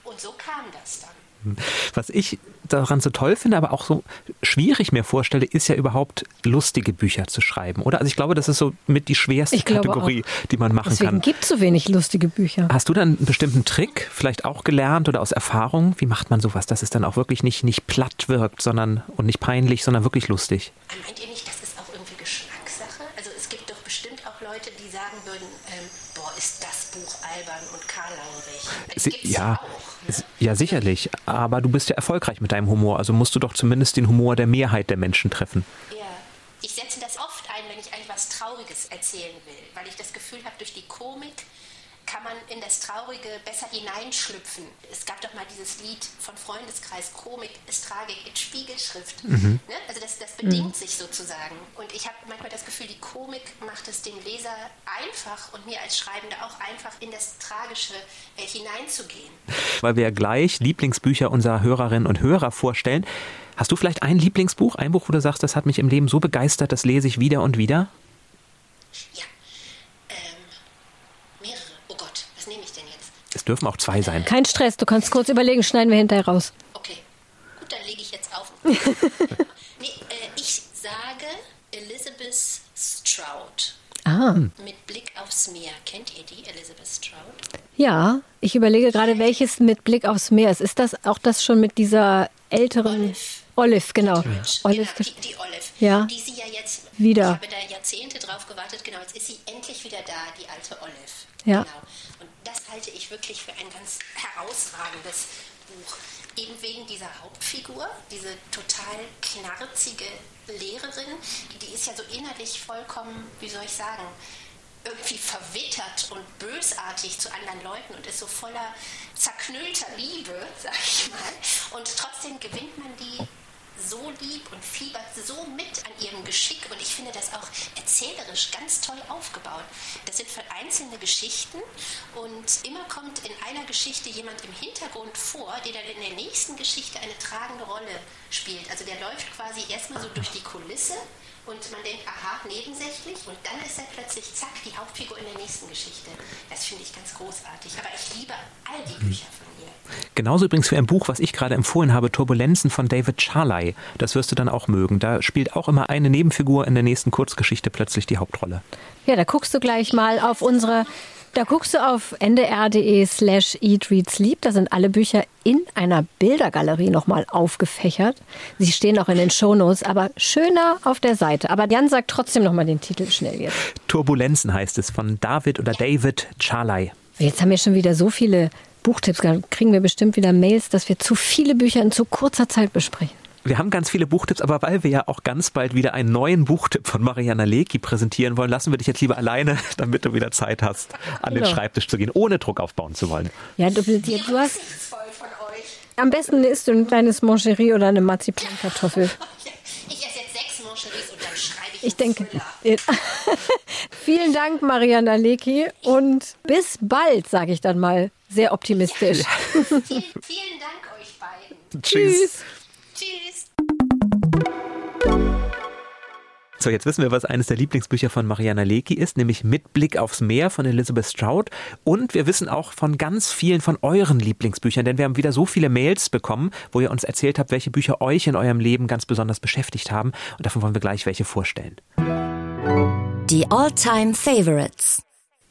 Und so kam das dann. Was ich daran so toll finde, aber auch so schwierig mir vorstelle, ist ja überhaupt lustige Bücher zu schreiben, oder? Also ich glaube, das ist so mit die schwerste Kategorie, auch. die man machen Deswegen kann. gibt so wenig lustige Bücher. Hast du dann einen bestimmten Trick, vielleicht auch gelernt oder aus Erfahrung? Wie macht man sowas, dass es dann auch wirklich nicht, nicht platt wirkt, sondern und nicht peinlich, sondern wirklich lustig? Meint ihr nicht, das ist auch irgendwie Geschmackssache? Also es gibt doch bestimmt auch Leute, die sagen würden, ähm, boah, ist albern und karlaurig. Sie, ja, auch, ne? ja, sicherlich. Aber du bist ja erfolgreich mit deinem Humor. Also musst du doch zumindest den Humor der Mehrheit der Menschen treffen. Ja, ich setze das oft ein, wenn ich etwas Trauriges erzählen will, weil ich das Gefühl habe, durch die Komik kann man in das Traurige besser hineinschlüpfen. Es gab doch mal dieses Lied von Freundeskreis, Komik ist Tragik in Spiegelschrift. Mhm. Ne? Also das, das bedingt mhm. sich sozusagen. Und ich habe manchmal das Gefühl, die Komik macht es dem Leser einfach und mir als Schreibende auch einfach in das Tragische äh, hineinzugehen. Weil wir gleich Lieblingsbücher unserer Hörerinnen und Hörer vorstellen. Hast du vielleicht ein Lieblingsbuch, ein Buch, wo du sagst, das hat mich im Leben so begeistert, das lese ich wieder und wieder? Ja. Ähm, mehrere. Oh Gott, was nehme ich denn jetzt? Es dürfen auch zwei sein. Kein Stress, du kannst kurz überlegen, schneiden wir hinterher raus. Okay. Gut, dann lege ich jetzt auf. nee, äh, ich sage Elizabeth Stroud. Ah. Mit Blick aufs Meer. Kennt ihr die, Elizabeth Stroud? Ja, ich überlege gerade, welches mit Blick aufs Meer ist. Ist das auch das schon mit dieser älteren Olive. Olive, genau. Olive, genau, die, die Olive. Ja. Die sie ja jetzt wieder. Ich habe da Jahrzehnte drauf gewartet, genau. Jetzt ist sie endlich wieder da, die alte Olive. Ja. Genau. Und das halte ich wirklich für ein ganz herausragendes Buch. Eben wegen dieser Hauptfigur, diese total knarzige Lehrerin, die, ist ja so innerlich vollkommen, wie soll ich sagen, irgendwie verwittert und bösartig zu anderen Leuten und ist so voller zerknüllter Liebe, sag ich mal. Und trotzdem gewinnt man die so lieb und fiebert so mit an ihrem Geschick und ich finde das auch erzählerisch ganz toll aufgebaut. Das sind einzelne Geschichten und immer kommt in einer Geschichte jemand im Hintergrund vor, der dann in der nächsten Geschichte eine tragende Rolle spielt. Also der läuft quasi erstmal so durch die Kulisse und man denkt, aha, nebensächlich und dann ist er plötzlich, zack, die Hauptfigur in der nächsten Geschichte. Das finde ich ganz großartig. Aber ich liebe all die Bücher von ihr. Genauso übrigens für ein Buch, was ich gerade empfohlen habe, Turbulenzen von David Charley. Das wirst du dann auch mögen. Da spielt auch immer eine Nebenfigur in der nächsten Kurzgeschichte plötzlich die Hauptrolle. Ja, da guckst du gleich mal auf unsere da guckst du auf ndr.de slash eatreadsleep. Da sind alle Bücher in einer Bildergalerie nochmal aufgefächert. Sie stehen auch in den Shownotes, aber schöner auf der Seite. Aber Jan sagt trotzdem nochmal den Titel schnell jetzt. Turbulenzen heißt es von David oder David Charley. Jetzt haben wir schon wieder so viele Buchtipps. Da kriegen wir bestimmt wieder Mails, dass wir zu viele Bücher in zu kurzer Zeit besprechen. Wir haben ganz viele Buchtipps, aber weil wir ja auch ganz bald wieder einen neuen Buchtipp von Mariana Lecki präsentieren wollen, lassen wir dich jetzt lieber alleine, damit du wieder Zeit hast, an genau. den Schreibtisch zu gehen, ohne Druck aufbauen zu wollen. Ja, du, du, du hast. Am besten isst du ein kleines Moncherie oder eine Marzipankartoffel. Ich esse jetzt sechs Moncheries und dann schreibe ich Ich denke. Vielen Dank, Mariana Lecki. Und bis bald, sage ich dann mal, sehr optimistisch. Ja. vielen, vielen Dank euch beiden. Tschüss. Tschüss. So, jetzt wissen wir, was eines der Lieblingsbücher von Mariana Lecki ist, nämlich Mit Blick aufs Meer von Elizabeth Stroud. Und wir wissen auch von ganz vielen von euren Lieblingsbüchern, denn wir haben wieder so viele Mails bekommen, wo ihr uns erzählt habt, welche Bücher euch in eurem Leben ganz besonders beschäftigt haben. Und davon wollen wir gleich welche vorstellen. Die All-Time Favorites.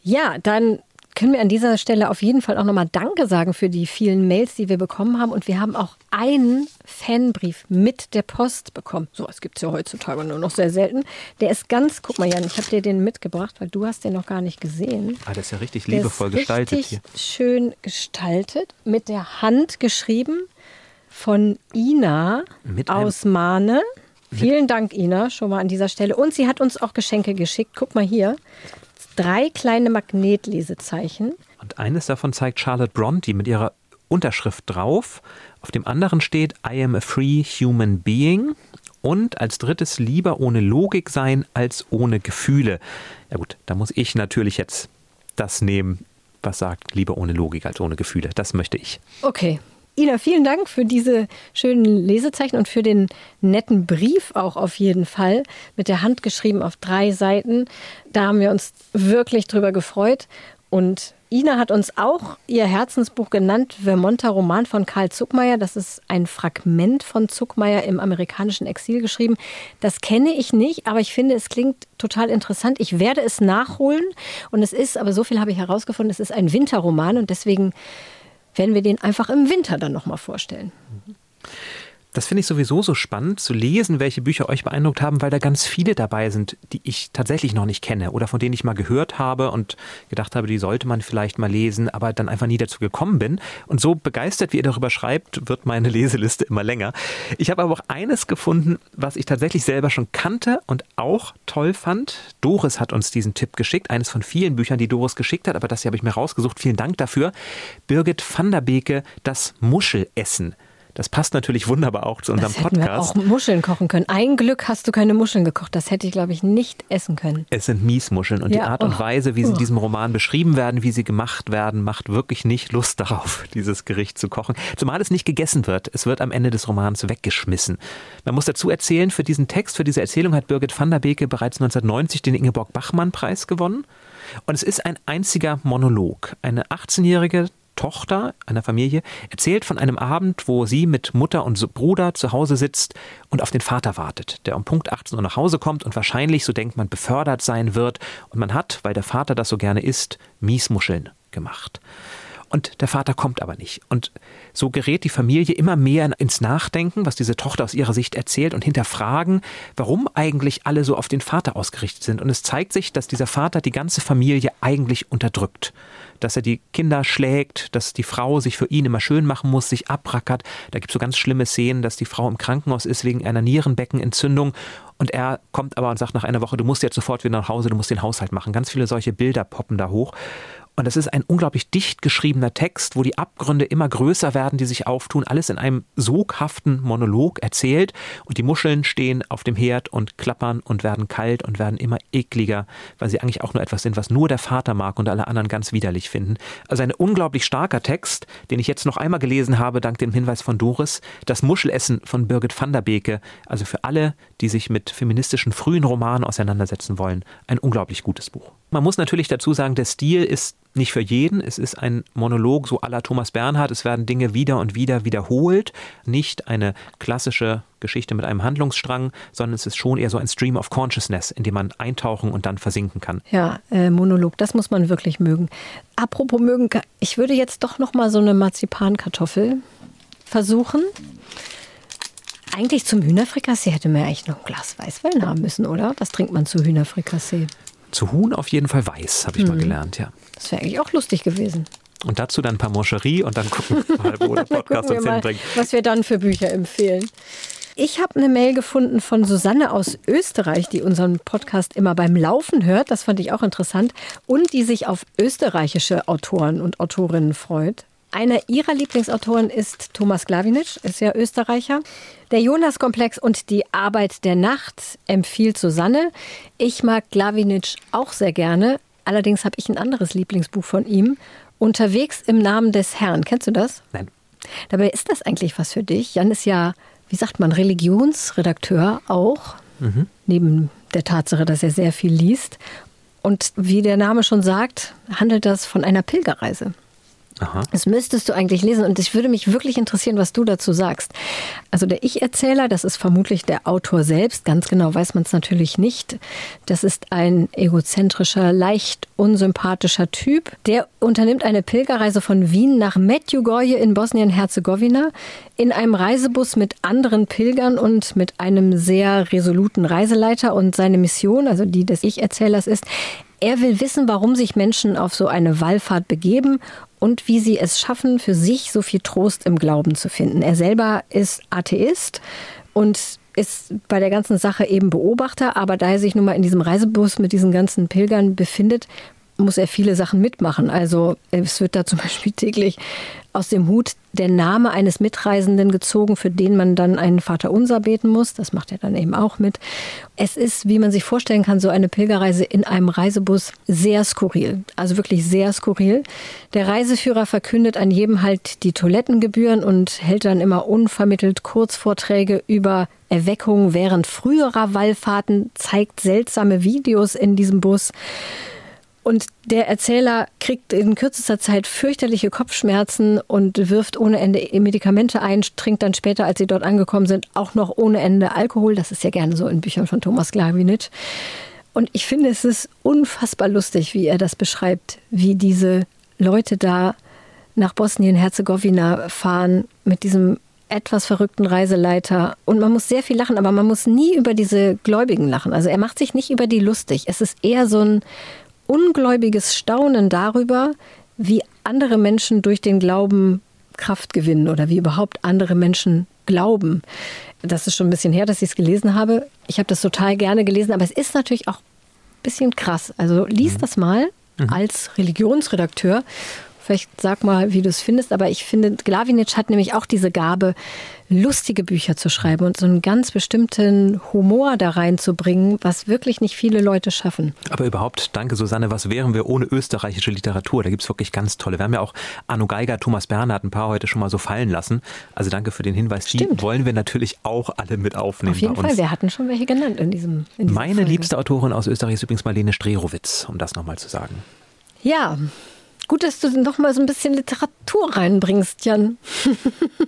Ja, dann können wir an dieser Stelle auf jeden Fall auch nochmal Danke sagen für die vielen Mails, die wir bekommen haben. Und wir haben auch einen Fanbrief mit der Post bekommen. So, es gibt es ja heutzutage nur noch sehr selten. Der ist ganz, guck mal Jan, ich habe dir den mitgebracht, weil du hast den noch gar nicht gesehen. Ah, das ist ja richtig liebevoll der ist gestaltet richtig hier. schön gestaltet, mit der Hand geschrieben von Ina Mit aus Mahne. Vielen Dank, Ina, schon mal an dieser Stelle. Und sie hat uns auch Geschenke geschickt. Guck mal hier. Drei kleine Magnetlesezeichen. Und eines davon zeigt Charlotte Bronte mit ihrer Unterschrift drauf. Auf dem anderen steht I am a free human being. Und als drittes lieber ohne Logik sein als ohne Gefühle. Ja gut, da muss ich natürlich jetzt das nehmen, was sagt lieber ohne Logik als ohne Gefühle. Das möchte ich. Okay. Ina, vielen Dank für diese schönen Lesezeichen und für den netten Brief auch auf jeden Fall. Mit der Hand geschrieben auf drei Seiten. Da haben wir uns wirklich drüber gefreut. Und Ina hat uns auch ihr Herzensbuch genannt, Vermonter Roman von Karl Zuckmeier. Das ist ein Fragment von Zuckmeier im amerikanischen Exil geschrieben. Das kenne ich nicht, aber ich finde, es klingt total interessant. Ich werde es nachholen. Und es ist, aber so viel habe ich herausgefunden, es ist ein Winterroman und deswegen werden wir den einfach im Winter dann nochmal vorstellen. Das finde ich sowieso so spannend zu lesen, welche Bücher euch beeindruckt haben, weil da ganz viele dabei sind, die ich tatsächlich noch nicht kenne oder von denen ich mal gehört habe und gedacht habe, die sollte man vielleicht mal lesen, aber dann einfach nie dazu gekommen bin. Und so begeistert, wie ihr darüber schreibt, wird meine Leseliste immer länger. Ich habe aber auch eines gefunden, was ich tatsächlich selber schon kannte und auch toll fand. Doris hat uns diesen Tipp geschickt, eines von vielen Büchern, die Doris geschickt hat, aber das hier habe ich mir rausgesucht. Vielen Dank dafür. Birgit van der Beke, Das Muschelessen. Das passt natürlich wunderbar auch zu unserem das Podcast. Wir auch Muscheln kochen können. Ein Glück hast du keine Muscheln gekocht. Das hätte ich, glaube ich, nicht essen können. Es sind Miesmuscheln und ja, die Art und oh, Weise, wie sie in oh. diesem Roman beschrieben werden, wie sie gemacht werden, macht wirklich nicht Lust darauf, dieses Gericht zu kochen. Zumal es nicht gegessen wird. Es wird am Ende des Romans weggeschmissen. Man muss dazu erzählen, für diesen Text, für diese Erzählung hat Birgit van der Beke bereits 1990 den Ingeborg-Bachmann-Preis gewonnen. Und es ist ein einziger Monolog. Eine 18-jährige Tochter einer Familie erzählt von einem Abend, wo sie mit Mutter und Bruder zu Hause sitzt und auf den Vater wartet, der um Punkt 18 Uhr nach Hause kommt und wahrscheinlich, so denkt man, befördert sein wird. Und man hat, weil der Vater das so gerne isst, Miesmuscheln gemacht. Und der Vater kommt aber nicht. Und so gerät die Familie immer mehr ins Nachdenken, was diese Tochter aus ihrer Sicht erzählt und hinterfragen, warum eigentlich alle so auf den Vater ausgerichtet sind. Und es zeigt sich, dass dieser Vater die ganze Familie eigentlich unterdrückt. Dass er die Kinder schlägt, dass die Frau sich für ihn immer schön machen muss, sich abrackert. Da gibt es so ganz schlimme Szenen, dass die Frau im Krankenhaus ist wegen einer Nierenbeckenentzündung und er kommt aber und sagt nach einer Woche, du musst jetzt sofort wieder nach Hause, du musst den Haushalt machen. Ganz viele solche Bilder poppen da hoch. Und das ist ein unglaublich dicht geschriebener Text, wo die Abgründe immer größer werden, die sich auftun, alles in einem soghaften Monolog erzählt. Und die Muscheln stehen auf dem Herd und klappern und werden kalt und werden immer ekliger, weil sie eigentlich auch nur etwas sind, was nur der Vater mag und alle anderen ganz widerlich finden. Also ein unglaublich starker Text, den ich jetzt noch einmal gelesen habe, dank dem Hinweis von Doris. Das Muschelessen von Birgit van der Beke. Also für alle, die sich mit feministischen frühen Romanen auseinandersetzen wollen, ein unglaublich gutes Buch. Man muss natürlich dazu sagen, der Stil ist nicht für jeden. Es ist ein Monolog so aller Thomas Bernhard. Es werden Dinge wieder und wieder wiederholt. Nicht eine klassische Geschichte mit einem Handlungsstrang, sondern es ist schon eher so ein Stream of Consciousness, in dem man eintauchen und dann versinken kann. Ja, äh, Monolog, das muss man wirklich mögen. Apropos mögen, ich würde jetzt doch noch mal so eine Marzipankartoffel versuchen. Eigentlich zum Hühnerfrikassee hätte man eigentlich noch ein Glas Weißwein haben müssen, oder? Was trinkt man zu Hühnerfrikassee? Zu Huhn auf jeden Fall weiß, habe ich mhm. mal gelernt, ja. Das wäre eigentlich auch lustig gewesen. Und dazu dann ein paar Moncherie und dann gucken wir mal, wo der Podcast uns hinbringt. Was wir dann für Bücher empfehlen. Ich habe eine Mail gefunden von Susanne aus Österreich, die unseren Podcast immer beim Laufen hört. Das fand ich auch interessant. Und die sich auf österreichische Autoren und Autorinnen freut. Einer ihrer Lieblingsautoren ist Thomas Glawinitsch, ist ja Österreicher. Der Jonas-Komplex und die Arbeit der Nacht empfiehlt Susanne. Ich mag Glawinitsch auch sehr gerne. Allerdings habe ich ein anderes Lieblingsbuch von ihm. Unterwegs im Namen des Herrn. Kennst du das? Nein. Dabei ist das eigentlich was für dich. Jan ist ja, wie sagt man, Religionsredakteur auch. Mhm. Neben der Tatsache, dass er sehr viel liest. Und wie der Name schon sagt, handelt das von einer Pilgerreise. Aha. Das müsstest du eigentlich lesen und ich würde mich wirklich interessieren, was du dazu sagst. Also der Ich-Erzähler, das ist vermutlich der Autor selbst, ganz genau weiß man es natürlich nicht. Das ist ein egozentrischer, leicht unsympathischer Typ. Der unternimmt eine Pilgerreise von Wien nach Medjugorje in Bosnien-Herzegowina in einem Reisebus mit anderen Pilgern und mit einem sehr resoluten Reiseleiter und seine Mission, also die des Ich-Erzählers ist, er will wissen, warum sich Menschen auf so eine Wallfahrt begeben und wie sie es schaffen, für sich so viel Trost im Glauben zu finden. Er selber ist Atheist und ist bei der ganzen Sache eben Beobachter, aber da er sich nun mal in diesem Reisebus mit diesen ganzen Pilgern befindet, muss er viele Sachen mitmachen. Also es wird da zum Beispiel täglich aus dem Hut der Name eines Mitreisenden gezogen, für den man dann einen Vater Unser beten muss. Das macht er dann eben auch mit. Es ist, wie man sich vorstellen kann, so eine Pilgerreise in einem Reisebus sehr skurril. Also wirklich sehr skurril. Der Reiseführer verkündet an jedem halt die Toilettengebühren und hält dann immer unvermittelt Kurzvorträge über Erweckung während früherer Wallfahrten, zeigt seltsame Videos in diesem Bus. Und der Erzähler kriegt in kürzester Zeit fürchterliche Kopfschmerzen und wirft ohne Ende Medikamente ein, trinkt dann später, als sie dort angekommen sind, auch noch ohne Ende Alkohol. Das ist ja gerne so in Büchern von Thomas Glawinitsch. Und ich finde, es ist unfassbar lustig, wie er das beschreibt, wie diese Leute da nach Bosnien-Herzegowina fahren mit diesem etwas verrückten Reiseleiter und man muss sehr viel lachen, aber man muss nie über diese Gläubigen lachen. Also er macht sich nicht über die lustig. Es ist eher so ein ungläubiges Staunen darüber, wie andere Menschen durch den Glauben Kraft gewinnen oder wie überhaupt andere Menschen glauben. Das ist schon ein bisschen her, dass ich es gelesen habe. Ich habe das total gerne gelesen, aber es ist natürlich auch ein bisschen krass. Also lies mhm. das mal mhm. als Religionsredakteur Vielleicht sag mal, wie du es findest. Aber ich finde, Glavinic hat nämlich auch diese Gabe, lustige Bücher zu schreiben und so einen ganz bestimmten Humor da reinzubringen, was wirklich nicht viele Leute schaffen. Aber überhaupt, danke Susanne, was wären wir ohne österreichische Literatur? Da gibt es wirklich ganz tolle. Wir haben ja auch Arno Geiger, Thomas Bernhard ein paar heute schon mal so fallen lassen. Also danke für den Hinweis. Die Stimmt. wollen wir natürlich auch alle mit aufnehmen. Auf jeden Fall, wir hatten schon welche genannt in diesem. In Meine Folge. liebste Autorin aus Österreich ist übrigens Marlene Strerowitz, um das nochmal zu sagen. Ja, Gut, dass du noch mal so ein bisschen Literatur reinbringst, Jan.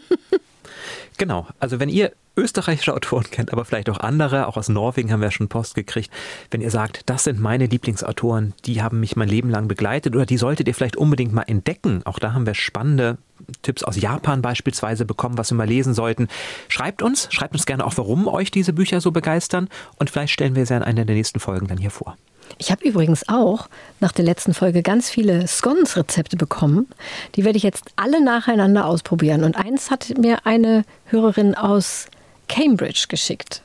genau. Also wenn ihr österreichische Autoren kennt, aber vielleicht auch andere, auch aus Norwegen haben wir schon Post gekriegt. Wenn ihr sagt, das sind meine Lieblingsautoren, die haben mich mein Leben lang begleitet oder die solltet ihr vielleicht unbedingt mal entdecken. Auch da haben wir spannende Tipps aus Japan beispielsweise bekommen, was wir mal lesen sollten. Schreibt uns, schreibt uns gerne auch, warum euch diese Bücher so begeistern und vielleicht stellen wir sie in einer der nächsten Folgen dann hier vor. Ich habe übrigens auch nach der letzten Folge ganz viele Scones-Rezepte bekommen. Die werde ich jetzt alle nacheinander ausprobieren. Und eins hat mir eine Hörerin aus Cambridge geschickt.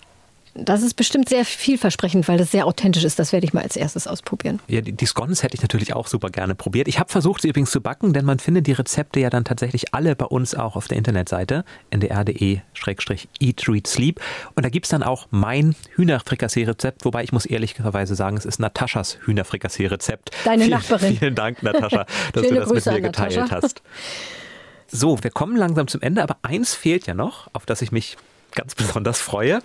Das ist bestimmt sehr vielversprechend, weil das sehr authentisch ist. Das werde ich mal als erstes ausprobieren. Ja, die, die Scones hätte ich natürlich auch super gerne probiert. Ich habe versucht, sie übrigens zu backen, denn man findet die Rezepte ja dann tatsächlich alle bei uns auch auf der Internetseite ndr.de-eat, read, sleep. Und da gibt es dann auch mein Hühnerfrikassee-Rezept, wobei ich muss ehrlicherweise sagen, es ist Nataschas Hühnerfrikassee-Rezept. Deine vielen, Nachbarin. Vielen Dank, Natascha, dass du das Grüße mit mir geteilt hast. So, wir kommen langsam zum Ende, aber eins fehlt ja noch, auf das ich mich ganz besonders freue.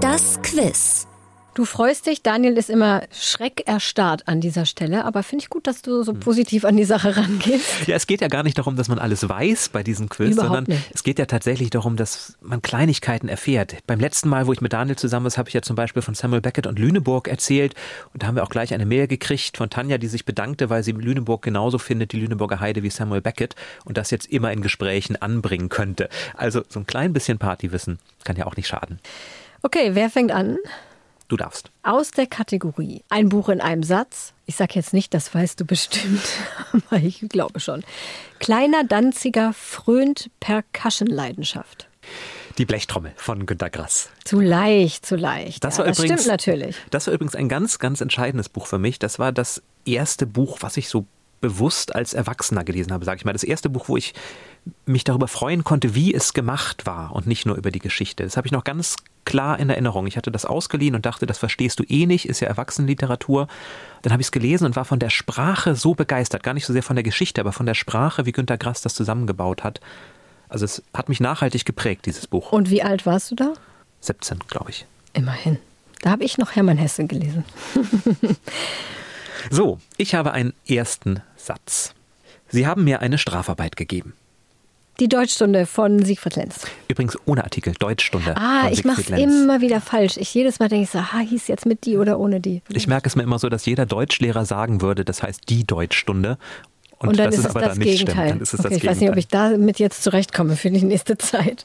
Das Quiz. Du freust dich, Daniel ist immer schreckerstarrt an dieser Stelle, aber finde ich gut, dass du so positiv an die Sache rangehst. Ja, es geht ja gar nicht darum, dass man alles weiß bei diesem Quiz, Überhaupt sondern nicht. es geht ja tatsächlich darum, dass man Kleinigkeiten erfährt. Beim letzten Mal, wo ich mit Daniel zusammen war, habe ich ja zum Beispiel von Samuel Beckett und Lüneburg erzählt und da haben wir auch gleich eine Mail gekriegt von Tanja, die sich bedankte, weil sie Lüneburg genauso findet, die Lüneburger Heide wie Samuel Beckett und das jetzt immer in Gesprächen anbringen könnte. Also so ein klein bisschen Partywissen kann ja auch nicht schaden. Okay, wer fängt an? Du darfst. Aus der Kategorie Ein Buch in einem Satz. Ich sage jetzt nicht, das weißt du bestimmt, aber ich glaube schon. Kleiner Danziger frönt Percussion-Leidenschaft. Die Blechtrommel von Günter Grass. Zu leicht, zu leicht. Das, ja, war das übrigens, stimmt natürlich. Das war übrigens ein ganz, ganz entscheidendes Buch für mich. Das war das erste Buch, was ich so bewusst als Erwachsener gelesen habe, sage ich mal. Das erste Buch, wo ich mich darüber freuen konnte, wie es gemacht war und nicht nur über die Geschichte. Das habe ich noch ganz klar in Erinnerung. Ich hatte das ausgeliehen und dachte, das verstehst du eh nicht, ist ja Erwachsenenliteratur. Dann habe ich es gelesen und war von der Sprache so begeistert, gar nicht so sehr von der Geschichte, aber von der Sprache, wie Günter Grass das zusammengebaut hat. Also es hat mich nachhaltig geprägt, dieses Buch. Und wie alt warst du da? 17, glaube ich. Immerhin. Da habe ich noch Hermann Hesse gelesen. so, ich habe einen ersten Satz. Sie haben mir eine Strafarbeit gegeben. Die Deutschstunde von Siegfried Lenz. Übrigens ohne Artikel, Deutschstunde. Ah, ich mache es immer wieder falsch. Ich jedes Mal denke ich so, ha, hieß jetzt mit die oder ohne die. Ich merke es mir immer so, dass jeder Deutschlehrer sagen würde, das heißt die Deutschstunde. Und, Und dann ist es aber das Gegenteil. Dann ist es okay, das ich weiß nicht, ob ich damit jetzt zurechtkomme für die nächste Zeit.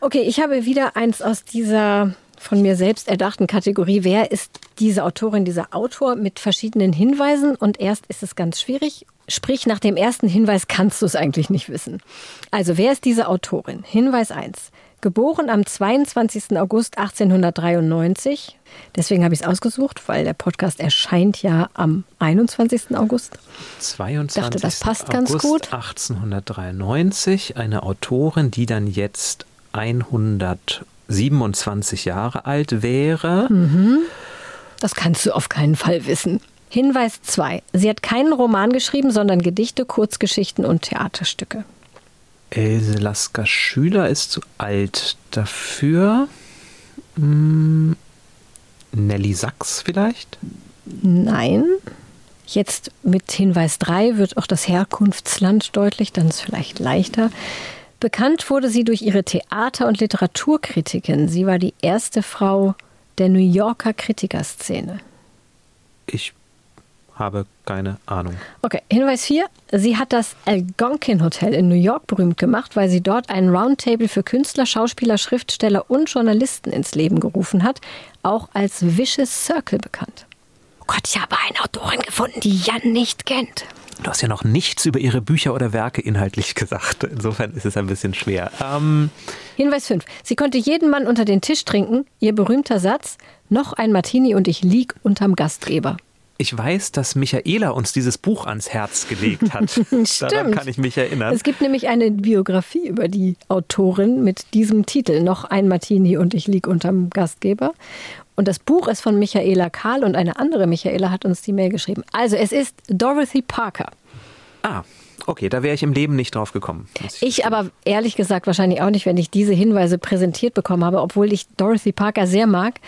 Okay, ich habe wieder eins aus dieser von mir selbst erdachten Kategorie. Wer ist diese Autorin, dieser Autor mit verschiedenen Hinweisen? Und erst ist es ganz schwierig Sprich, nach dem ersten Hinweis kannst du es eigentlich nicht wissen. Also, wer ist diese Autorin? Hinweis 1. Geboren am 22. August 1893. Deswegen habe ich es ausgesucht, weil der Podcast erscheint ja am 21. August. 22. Dachte, das passt August ganz gut. 1893. Eine Autorin, die dann jetzt 127 Jahre alt wäre. Mhm. Das kannst du auf keinen Fall wissen. Hinweis 2. Sie hat keinen Roman geschrieben, sondern Gedichte, Kurzgeschichten und Theaterstücke. Else Lasker Schüler ist zu alt dafür. Hm, Nelly Sachs vielleicht? Nein. Jetzt mit Hinweis 3 wird auch das Herkunftsland deutlich, dann ist es vielleicht leichter. Bekannt wurde sie durch ihre Theater- und Literaturkritiken. Sie war die erste Frau der New Yorker Kritikerszene. Ich habe keine Ahnung. Okay, Hinweis 4. Sie hat das Algonquin Hotel in New York berühmt gemacht, weil sie dort ein Roundtable für Künstler, Schauspieler, Schriftsteller und Journalisten ins Leben gerufen hat, auch als Vicious Circle bekannt. Oh Gott, ich habe eine Autorin gefunden, die Jan nicht kennt. Du hast ja noch nichts über ihre Bücher oder Werke inhaltlich gesagt. Insofern ist es ein bisschen schwer. Ähm Hinweis 5. Sie konnte jeden Mann unter den Tisch trinken. Ihr berühmter Satz, noch ein Martini und ich lieg unterm Gastgeber. Ich weiß, dass Michaela uns dieses Buch ans Herz gelegt hat. Stimmt. Daran kann ich mich erinnern. Es gibt nämlich eine Biografie über die Autorin mit diesem Titel, Noch ein Martini und ich lieg unterm Gastgeber. Und das Buch ist von Michaela Kahl und eine andere Michaela hat uns die Mail geschrieben. Also es ist Dorothy Parker. Ah, okay, da wäre ich im Leben nicht drauf gekommen. muss Ich aber ehrlich gesagt wahrscheinlich auch nicht, wenn ich diese Hinweise präsentiert bekommen habe, obwohl ich Dorothy Parker sehr mag.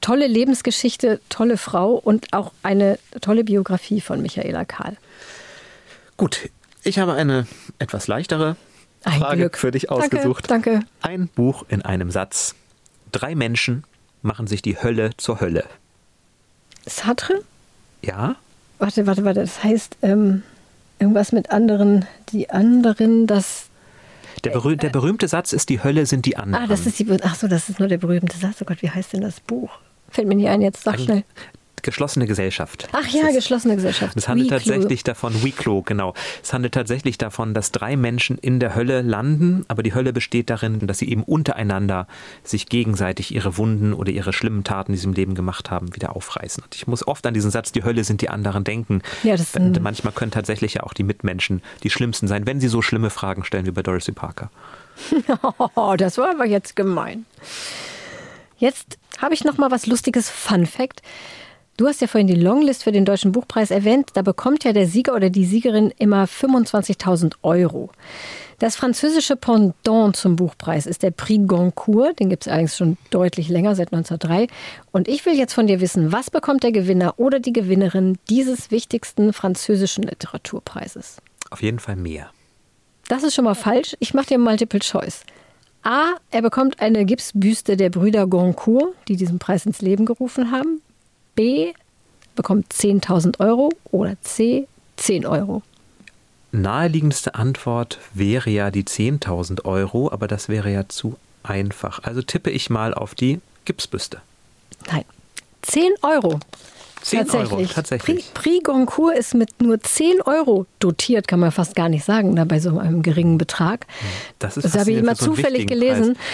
Tolle Lebensgeschichte, tolle Frau und auch eine tolle Biografie von Michaela Kahl. Gut, ich habe eine etwas leichtere Frage für dich Danke, ausgesucht. danke. Ein Buch in einem Satz. Drei Menschen machen sich die Hölle zur Hölle. Sartre? Ja? Warte, warte, warte. Das heißt ähm, irgendwas mit anderen, die anderen, das. Der, berüh der berühmte Satz ist, die Hölle sind die anderen. Ah, das ist die. Ach so, das ist nur der berühmte Satz. Oh Gott, wie heißt denn das Buch? Fällt mir nicht ein, jetzt sag schnell. Geschlossene Gesellschaft. Ach ja, Das geschlossene Gesellschaft. Es handelt Weeklo. tatsächlich davon, Weeklo, genau. Es handelt tatsächlich davon, dass drei Menschen in der Hölle landen, aber die Hölle besteht darin, dass sie eben untereinander sich gegenseitig ihre Wunden oder ihre schlimmen Taten, die sie im Leben gemacht haben, wieder aufreißen. Und ich muss oft an diesen Satz, die Hölle sind die anderen, denken. Ja, das ein- manchmal können tatsächlich ja auch die Mitmenschen die schlimmsten sein, wenn sie so schlimme Fragen stellen wie bei Dorothy Parker. Oh, das war aber jetzt gemein. Jetzt habe ich noch mal was lustiges Fun Fact. Du hast ja vorhin die Longlist für den Deutschen Buchpreis erwähnt. Da bekommt ja der Sieger oder die Siegerin immer 25.000 Euro. Das französische Pendant zum Buchpreis ist der Prix Goncourt. Den gibt es allerdings schon deutlich länger, seit 1903. Und ich will jetzt von dir wissen, was bekommt der Gewinner oder die Gewinnerin dieses wichtigsten französischen Literaturpreises? Auf jeden Fall mehr. Das ist schon mal falsch. Ich mache dir Multiple Choice. A. Er bekommt eine Gipsbüste der Brüder Goncourt, die diesen Preis ins Leben gerufen haben. B. Bekommt 10.000 Euro. Oder C. 10 Euro. Naheliegendste Antwort wäre ja die 10.000 Euro, aber das wäre ja zu einfach. Also tippe ich mal auf die Gipsbüste. Nein. 10 Euro. 10 tatsächlich. Euro, tatsächlich. Prix, Prix Goncourt ist mit nur 10 Euro dotiert, kann man fast gar nicht sagen, da bei so einem geringen Betrag. Das ist Das habe ich immer so zufällig gelesen. Preis.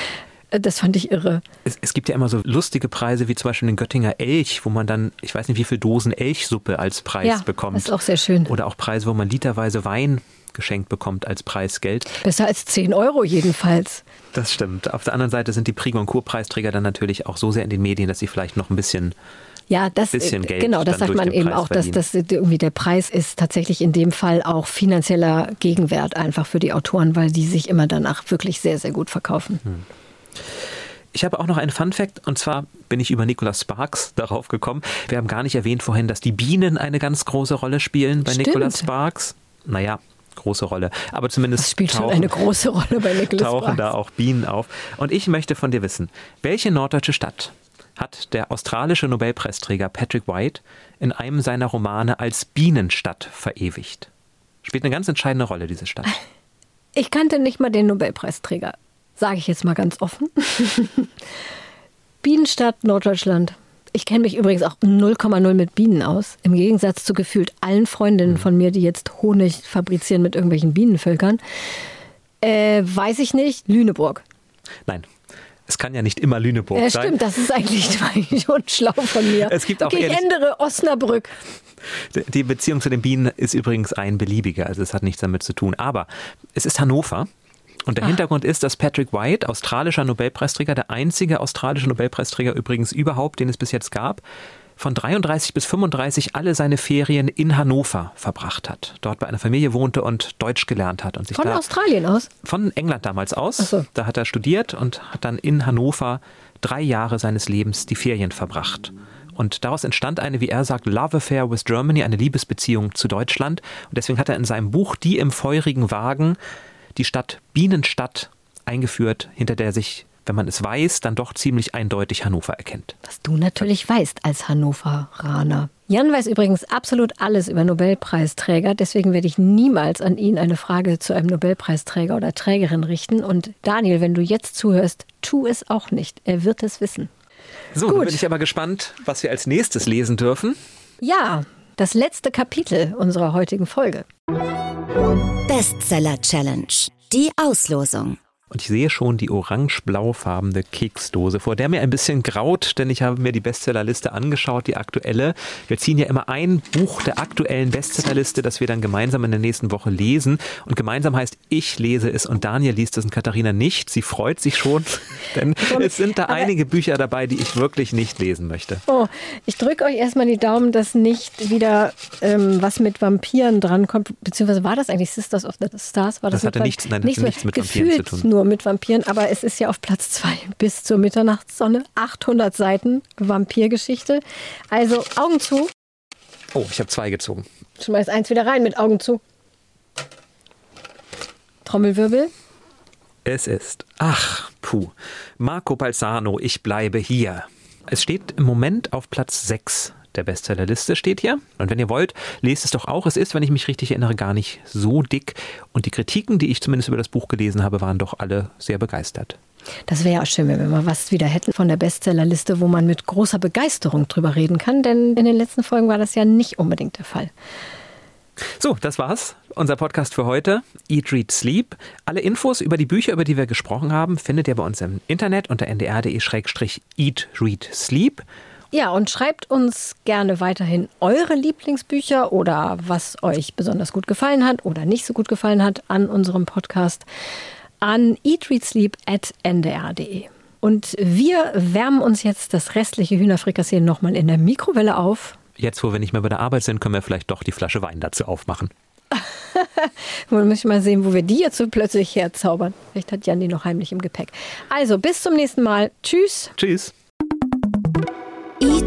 Das fand ich irre. Es, es gibt ja immer so lustige Preise, wie zum Beispiel den Göttinger Elch, wo man dann, ich weiß nicht, wie viel Dosen Elchsuppe als Preis Ja, bekommt. das ist auch sehr schön. Oder auch Preise, wo man literweise Wein geschenkt bekommt als Preisgeld. Besser als 10 Euro jedenfalls. Das stimmt. Auf der anderen Seite sind die Prix Goncourt-Preisträger dann natürlich auch so sehr in den Medien, dass sie vielleicht noch ein bisschen Ja, das genau, das sagt man eben Preis auch, dass verdienen. das irgendwie der Preis ist tatsächlich in dem Fall auch finanzieller Gegenwert einfach für die Autoren, weil die sich immer danach wirklich sehr sehr gut verkaufen. Hm. Ich habe auch noch einen Fun Fact und zwar bin ich über Nicholas Sparks darauf gekommen. Wir haben gar nicht erwähnt vorhin, dass die Bienen eine ganz große Rolle spielen bei Stimmt. Nicholas Sparks. Naja, große Rolle. Aber zumindest Das spielt schon tauchen, eine große Rolle bei Nicholas tauchen Sparks. da auch Bienen auf. Und ich möchte von dir wissen, welche norddeutsche Stadt hat der australische Nobelpreisträger Patrick White in einem seiner Romane als Bienenstadt verewigt? Spielt eine ganz entscheidende Rolle, diese Stadt. Ich kannte nicht mal den Nobelpreisträger, sage ich jetzt mal ganz offen. Bienenstadt Norddeutschland. Ich kenne mich übrigens auch 0,0 mit Bienen aus. Im Gegensatz zu gefühlt allen Freundinnen von mir, die jetzt Honig fabrizieren mit irgendwelchen Bienenvölkern. Äh, weiß ich nicht. Lüneburg. Nein. Es kann ja nicht immer Lüneburg Ja, sein. stimmt, das ist eigentlich schon schlau von mir. Es gibt auch okay, ich ändere Osnabrück. Die Beziehung zu den Bienen ist übrigens ein beliebiger, also es hat nichts damit zu tun. Aber es ist Hannover. Und der Hintergrund ist, dass Patrick White, australischer Nobelpreisträger, der einzige australische Nobelpreisträger übrigens überhaupt, den es bis jetzt gab, von 33 bis 35 alle seine Ferien in Hannover verbracht hat. Dort bei einer Familie wohnte und Deutsch gelernt hat. Und sich Von da Australien aus. von England damals aus. Ach so. Da hat er studiert und hat dann in Hannover drei Jahre seines Lebens die Ferien verbracht. Und daraus entstand eine, wie er sagt, Love Affair with Germany, eine Liebesbeziehung zu Deutschland. Und deswegen hat er in seinem Buch Die im feurigen Wagen die Stadt Bienenstadt eingeführt, hinter der sich, wenn man es weiß, dann doch ziemlich eindeutig Hannover erkennt. Was du natürlich weißt als Hannoveraner. Jan weiß übrigens absolut alles über Nobelpreisträger, deswegen werde ich niemals an ihn eine Frage zu einem Nobelpreisträger oder Trägerin richten. Und Daniel, wenn du jetzt zuhörst, tu es auch nicht. Er wird es wissen. So, Gut. dann bin ich aber gespannt, was wir als nächstes lesen dürfen. Ja, das letzte Kapitel unserer heutigen Folge. Bestseller Challenge. Die Auslosung. Und ich sehe schon die orange-blaufarbene Keksdose, vor der mir ein bisschen graut, denn ich habe mir die Bestsellerliste angeschaut, die aktuelle. Wir ziehen ja immer ein Buch der aktuellen Bestsellerliste, das wir dann gemeinsam in der nächsten Woche lesen. Und gemeinsam heißt, ich lese es und Daniel liest es und Katharina nicht. Sie freut sich schon, denn es sind da einige Bücher dabei, die ich wirklich nicht lesen möchte. Oh, ich drücke euch erstmal die Daumen, dass nicht wieder ähm, was mit Vampiren drankommt. Beziehungsweise war das eigentlich Sisters of the Stars? War das, das hatte nichts, nein, nichts, nichts mit Vampiren zu tun. Nur nur mit Vampiren, aber es ist ja auf Platz zwei bis zur Mitternachtssonne. 800 Seiten Vampirgeschichte. Also Augen zu. Oh, ich habe zwei gezogen. Schmeiß eins wieder rein mit Augen zu. Trommelwirbel. Es ist, ach, puh, Marco Balsano, ich bleibe hier. Es steht im Moment auf Platz 6 der Bestsellerliste steht hier. Und wenn ihr wollt, lest es doch auch. Es ist, wenn ich mich richtig erinnere, gar nicht so dick. Und die Kritiken, die ich zumindest über das Buch gelesen habe, waren doch alle sehr begeistert. Das wäre ja schön, wenn wir mal was wieder hätten von der Bestsellerliste, wo man mit großer Begeisterung drüber reden kann. Denn in den letzten Folgen war das ja nicht unbedingt der Fall. So, das war's. Unser Podcast für heute. Eat, Read, Sleep. Alle Infos über die Bücher, über die wir gesprochen haben, findet ihr bei uns im Internet unter ndr.de-eat, read, sleep. Ja, und schreibt uns gerne weiterhin eure Lieblingsbücher oder was euch besonders gut gefallen hat oder nicht so gut gefallen hat an unserem Podcast an eatreadsleep.ndr.de. Und wir wärmen uns jetzt das restliche Hühnerfrikassee nochmal in der Mikrowelle auf. Jetzt, wo wir nicht mehr bei der Arbeit sind, können wir vielleicht doch die Flasche Wein dazu aufmachen. Man muss mal sehen, wo wir die jetzt so plötzlich herzaubern. Vielleicht hat Jan die noch heimlich im Gepäck. Also, bis zum nächsten Mal. Tschüss. Tschüss.